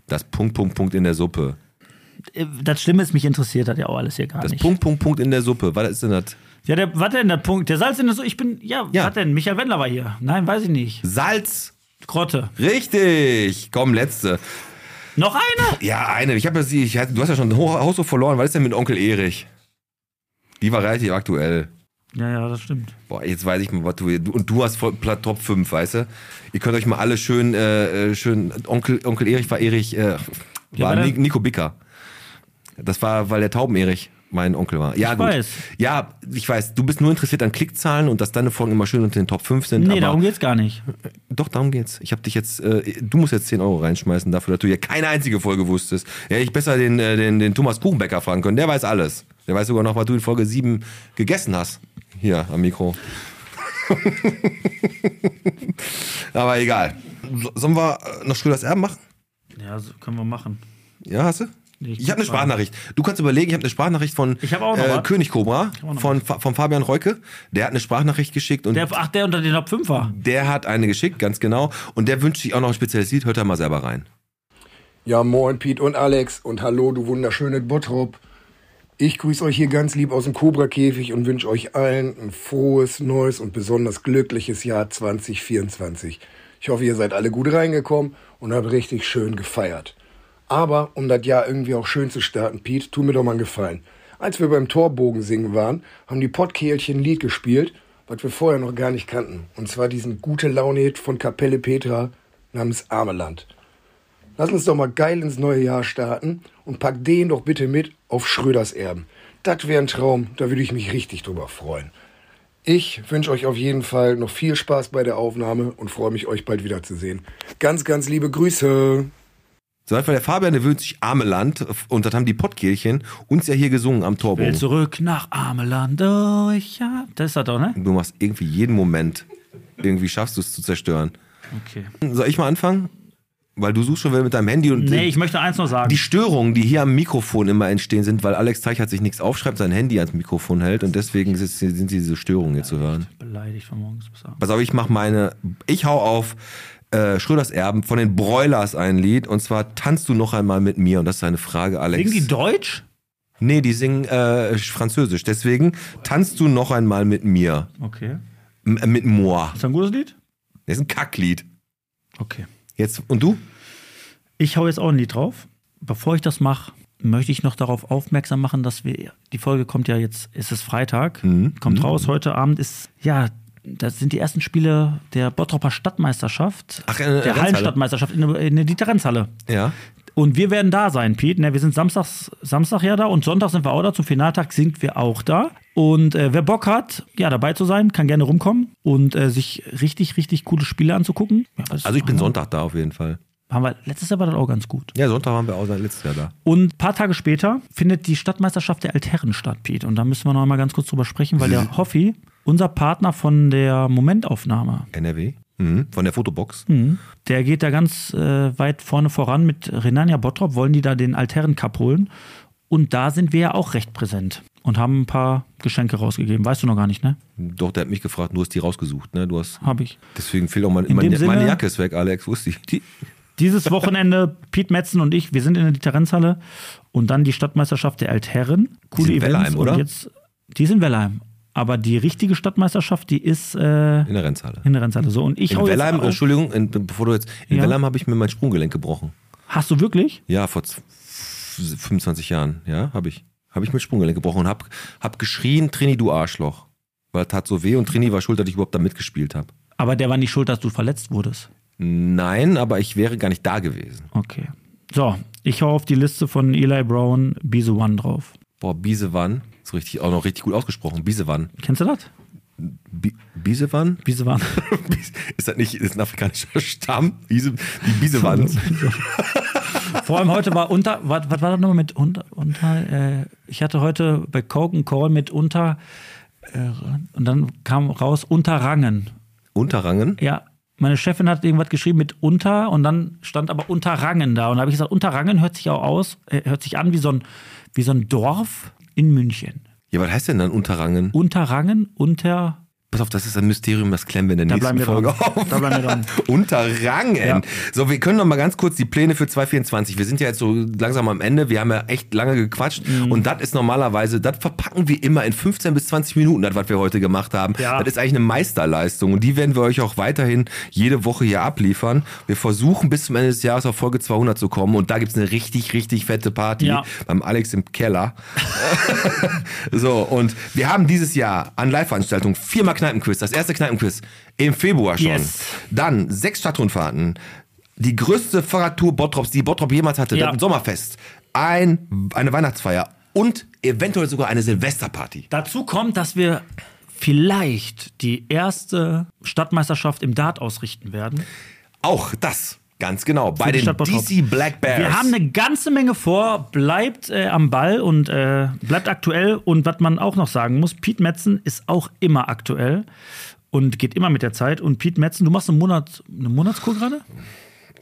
Das Punkt, Punkt, Punkt in der Suppe. Äh, das Schlimme ist, mich interessiert das ja auch alles hier gar Das nicht. Punkt, Punkt, Punkt in der Suppe. Was ist denn das? Ja, der, was denn der Punkt? Der Salz in der Suppe. Ich bin, ja, Ja. was denn? Michael Wendler war hier. Nein, weiß ich nicht. Salz. Grotte. Richtig. Komm, letzte. Noch eine? Ja, eine. Ich habe ja sie, ich, du hast ja schon Ho- Haus so verloren. Was ist denn mit Onkel Erich? Die war relativ aktuell. Ja, ja, das stimmt. Boah, jetzt weiß ich mal, was du. Und du hast voll Top 5, weißt du? Ihr könnt euch mal alle schön, äh, äh, schön. Onkel, Onkel Erich war Erich, äh, war Ni- Nico Bicker. Das war, weil der Tauben-Erich mein Onkel war. Ja, Ich gut. weiß. Ja, ich weiß. Du bist nur interessiert an Klickzahlen und dass deine Folgen immer schön unter den Top 5 sind. Nee, aber darum geht's gar nicht. Doch, darum geht's. Ich habe dich jetzt, äh, du musst jetzt 10 Euro reinschmeißen dafür, dass du ja keine einzige Folge wusstest. Ja, ich besser den, äh, den, den Thomas Kuchenbecker fragen können. Der weiß alles. Der weiß sogar noch, was du in Folge 7 gegessen hast. Hier am Mikro. (laughs) Aber egal. So- Sollen wir äh, noch Schröders Erben machen? Ja, so können wir machen. Ja, hast du? Nee, ich ich habe eine. Sprachnachricht. Du kannst überlegen, ich habe eine Sprachnachricht von Ich hab auch noch äh. König Cobra, von, von Fabian Reuke. Der hat eine Sprachnachricht geschickt und Der, ach, der unter den Top 5 war. der hat eine geschickt, ganz genau. Und der wünscht sich auch noch ein spezielles Lied. Hört da mal selber rein. Ja, moin Piet und Alex und hallo, du wunderschöne Bottrop. Ich grüße euch hier ganz lieb aus dem Cobra-Käfig und wünsche euch allen ein frohes, neues und besonders glückliches Jahr 2024. Ich hoffe, ihr seid alle gut reingekommen und habt richtig schön gefeiert. Aber um das Jahr irgendwie auch schön zu starten, Piet, tu mir doch mal einen Gefallen. Als wir beim Torbogen singen waren, haben die Pottkehlchen ein Lied gespielt, was wir vorher noch gar nicht kannten. Und zwar diesen gute Laune-Hit von Kapelle Petra namens Armeland. Lass uns doch mal geil ins neue Jahr starten und pack den doch bitte mit auf Schröders Erben. Das wäre ein Traum, da würde ich mich richtig drüber freuen. Ich wünsche euch auf jeden Fall noch viel Spaß bei der Aufnahme und freue mich, euch bald wiederzusehen. Ganz, ganz liebe Grüße. So, weil der Fabian, der wünscht sich Armeland und das haben die Pottkehlchen uns ja hier gesungen am Will Torbogen. zurück nach Ameland. Oh, ich hab. Das ist das doch, ne? Du machst irgendwie jeden Moment, irgendwie schaffst du es zu zerstören. Okay. Soll ich mal anfangen? Weil du suchst schon wieder mit deinem Handy und Nee, ich möchte eins noch sagen. die Störungen, die hier am Mikrofon immer entstehen, sind, weil Alex Teichert sich nichts aufschreibt, sein Handy ans Mikrofon hält und deswegen sind, sind diese Störungen hier zu hören. Beleidigt von morgens bis abends. Pass auf, ich mach meine, ich hau auf äh, Schröders Erben von den Broilers ein Lied und zwar Tanzt du noch einmal mit mir und das ist eine Frage, Alex. Singen die Deutsch? Nee, die singen äh, Französisch, deswegen tanzt du noch einmal mit mir. Okay. M äh, mit moi. Ist das ein gutes Lied? Das ist ein Kacklied. Okay. Jetzt, und du? Ich hau jetzt auch ein Lied drauf. Bevor ich das mache, möchte ich noch darauf aufmerksam machen, dass wir, die Folge kommt ja jetzt, es ist Freitag, kommt raus, heute Abend ist, ja, das sind die ersten Spiele der Bottropper Stadtmeisterschaft, Ach, in der. Hallenstadtmeisterschaft in, der- in der Dieterenzhalle. Ja. Und wir werden da sein, Pete. Ne, wir sind Samstags, Samstag ja da und Sonntag sind wir auch da. Zum Finaltag sind wir auch da. Und äh, wer Bock hat, ja, dabei zu sein, kann gerne rumkommen und äh, sich richtig, richtig coole Spiele anzugucken. Ja, Also ich bin wir- Sonntag da auf jeden Fall. Haben wir, letztes Jahr war das auch ganz gut. Ja, Sonntag waren wir auch seit letztes Jahr da. Und ein paar Tage später findet die Stadtmeisterschaft der Altherren statt, Pete. Und da müssen wir noch mal ganz kurz drüber sprechen, weil der Hoffi, unser Partner von der Momentaufnahme, NRW. Mhm. Von der Fotobox. der geht da ganz äh, weit vorne voran mit Renania Bottrop, wollen die da den Altherren Cup holen. Und da sind wir ja auch recht präsent und haben ein paar Geschenke rausgegeben. Weißt du noch gar nicht, ne? Doch, der hat mich gefragt, du hast die rausgesucht, ne? Du hast. Habe ich. Deswegen fehlt auch mein, In meine, dem meine Sinne- Jacke ist weg, Alex, wusste ich. Die, dieses Wochenende, Piet Metzen und ich, wir sind in der Dieterenzhalle und dann die Stadtmeisterschaft der Altherren. Coole Die in Events. Wellheim, oder? Und jetzt, die in Wellheim. Aber die richtige Stadtmeisterschaft, die ist äh, In der Rennhalle. in der Rennhalle. So, und ich In Wellheim. Entschuldigung, in, bevor du jetzt. In Ja. Wellheim habe ich mir mein Sprunggelenk gebrochen. Hast du wirklich? Ja, vor z- 25 Jahren, ja, habe ich. Habe ich mit Sprunggelenk gebrochen und hab, hab geschrien, Trini, du Arschloch. Weil tat so weh und Trini war schuld, dass ich überhaupt da mitgespielt habe. Aber der war nicht schuld, dass du verletzt wurdest. Nein, aber ich wäre gar nicht da gewesen. Okay. So, ich hau auf die Liste von Eli Brown Bise One drauf. Boah, Biesewan, ist richtig, auch noch richtig gut ausgesprochen. Biesewan. Kennst du das? Bi Biesewan? Bise One. (laughs) Ist das nicht ist ein afrikanischer Stamm? Biese, die Biesewans. (laughs) (laughs) Vor allem heute war unter, was, was war das nochmal mit unter, unter äh, ich hatte heute bei Coke Call mit unter, äh, und dann kam raus Unterrangen. Unterrangen? Ja, meine Chefin hat irgendwas geschrieben mit unter und dann stand aber Unterrangen da. Und da habe ich gesagt, Unterrangen hört sich auch aus, äh, hört sich an wie so, ein, wie so ein Dorf in München. Ja, was heißt denn dann Unterrangen? Unterrangen, unter, Pass auf, das ist ein Mysterium, das klemmen wir in der Da nächsten bleiben wir Folge dran. auf. Da bleiben wir dran. (laughs) Unterrangen. Ja. So, wir können noch mal ganz kurz die Pläne für 2024. Wir sind ja jetzt so langsam am Ende. Wir haben ja echt lange gequatscht. Mhm. Und das ist normalerweise, das verpacken wir immer in 15 bis 20 Minuten, das, was wir heute gemacht haben. Ja. Das ist eigentlich eine Meisterleistung. Und die werden wir euch auch weiterhin jede Woche hier abliefern. Wir versuchen bis zum Ende des Jahres auf Folge 200 zu kommen. Und da gibt's eine richtig, richtig fette Party Ja. beim Alex im Keller. (laughs) (laughs) So, und wir haben dieses Jahr an Live-Veranstaltungen viermal Kneipenquiz. Das erste Kneipenquiz im Februar schon. Yes. Dann sechs Stadtrundfahrten. Die größte Fahrradtour Bottrops, die Bottrop jemals hatte. Ja. Das Sommerfest. Ein, eine Weihnachtsfeier. Und eventuell sogar eine Silvesterparty. Dazu kommt, dass wir vielleicht die erste Stadtmeisterschaft im Dart ausrichten werden. Auch das. Ganz genau. Bei den. DC Black Bears. Wir haben eine ganze Menge vor. Bleibt äh, am Ball und äh, bleibt aktuell. Und was man auch noch sagen muss, Piet Metzen ist auch immer aktuell und geht immer mit der Zeit. Und Piet Metzen, du machst einen Monat, eine Monatskur gerade?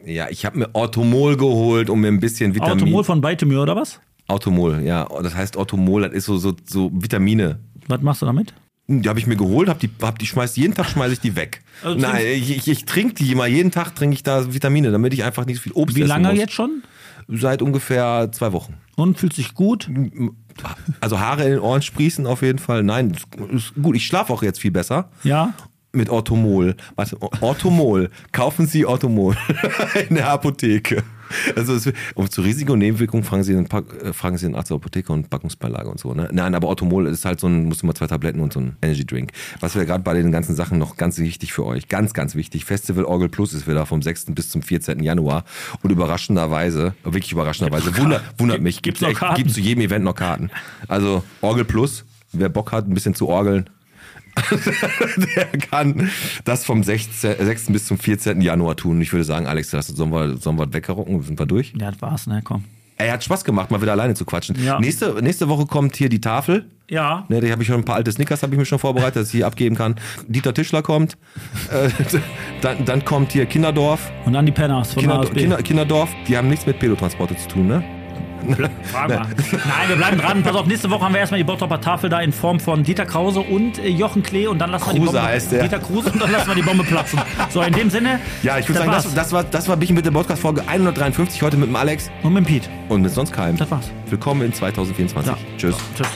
ja, ich habe mir Orthomol geholt, um mir ein bisschen Vitamin... Automol von Beitemür oder was? Automol, ja. Das heißt Orthomol, das ist so, so, so Vitamine. Was machst du damit? Die habe ich mir geholt, hab die, hab die schmeiß, jeden Tag schmeiße ich die weg. (laughs) Also Nein, ich, ich, ich trinke die immer, jeden Tag trinke ich da Vitamine, damit ich einfach nicht so viel Obst Wie essen lange muss. jetzt schon? Seit ungefähr zwei Wochen. Und fühlt sich gut? Also Haare in den Ohren sprießen auf jeden Fall. Nein, ist gut. Ich schlafe auch jetzt viel besser. Ja. Mit Orthomol. Warte, Orthomol. Kaufen Sie Orthomol (laughs) in der Apotheke. Also es, und zu Risiko und Nebenwirkungen fragen Sie, Pack- äh, fragen Sie den Arzt der Apotheke und Packungsbeilage und so. Ne? Nein, aber Orthomol ist halt so ein, musst du mal zwei Tabletten und so ein Energy Drink. Was wir gerade bei den ganzen Sachen noch ganz wichtig für euch, ganz, ganz wichtig. Festival Orgel Plus ist wieder vom 6. bis zum 14. Januar. Und überraschenderweise, wirklich überraschenderweise, wundert, wundert mich, Karten? gibt's zu jedem Event noch Karten. Also Orgel Plus, wer Bock hat, ein bisschen zu orgeln, (laughs) der kann das vom 16, 6. bis zum 14. Januar tun. Ich würde sagen, Alex, das sollen wir, sollen wir weggerocken? Sind wir durch? Ja, das war's, ne? Komm. Ey, hat Spaß gemacht, mal wieder alleine zu quatschen. Ja. Nächste, nächste Woche kommt hier die Tafel. Ja. Ne, da habe ich schon ein paar alte Snickers, habe ich mir schon vorbereitet, dass ich hier abgeben kann. Dieter Tischler kommt. (laughs) Äh, dann, dann kommt hier Kinderdorf. Und dann die Penners von Kinder, ASB. Kinder, Kinderdorf, die haben nichts mit Pedotransporte zu tun, ne? (laughs) Frag mal. Nein, wir bleiben dran. Pass auf, nächste Woche haben wir erstmal die Bottroper Tafel da in Form von Dieter Krause und äh, Jochen Klee und dann lassen wir die Kruse Bombe. heißt der. Dieter Kruse und dann lassen wir die Bombe platzen. So, in dem Sinne. Ja, ich würde sagen, das, das war, das war Bichen mit der Podcast-Folge 153, heute mit dem Alex Und mit dem Piet. und mit sonst keinem. Das war's. Willkommen in 2024. Ja. Tschüss. Tschüss.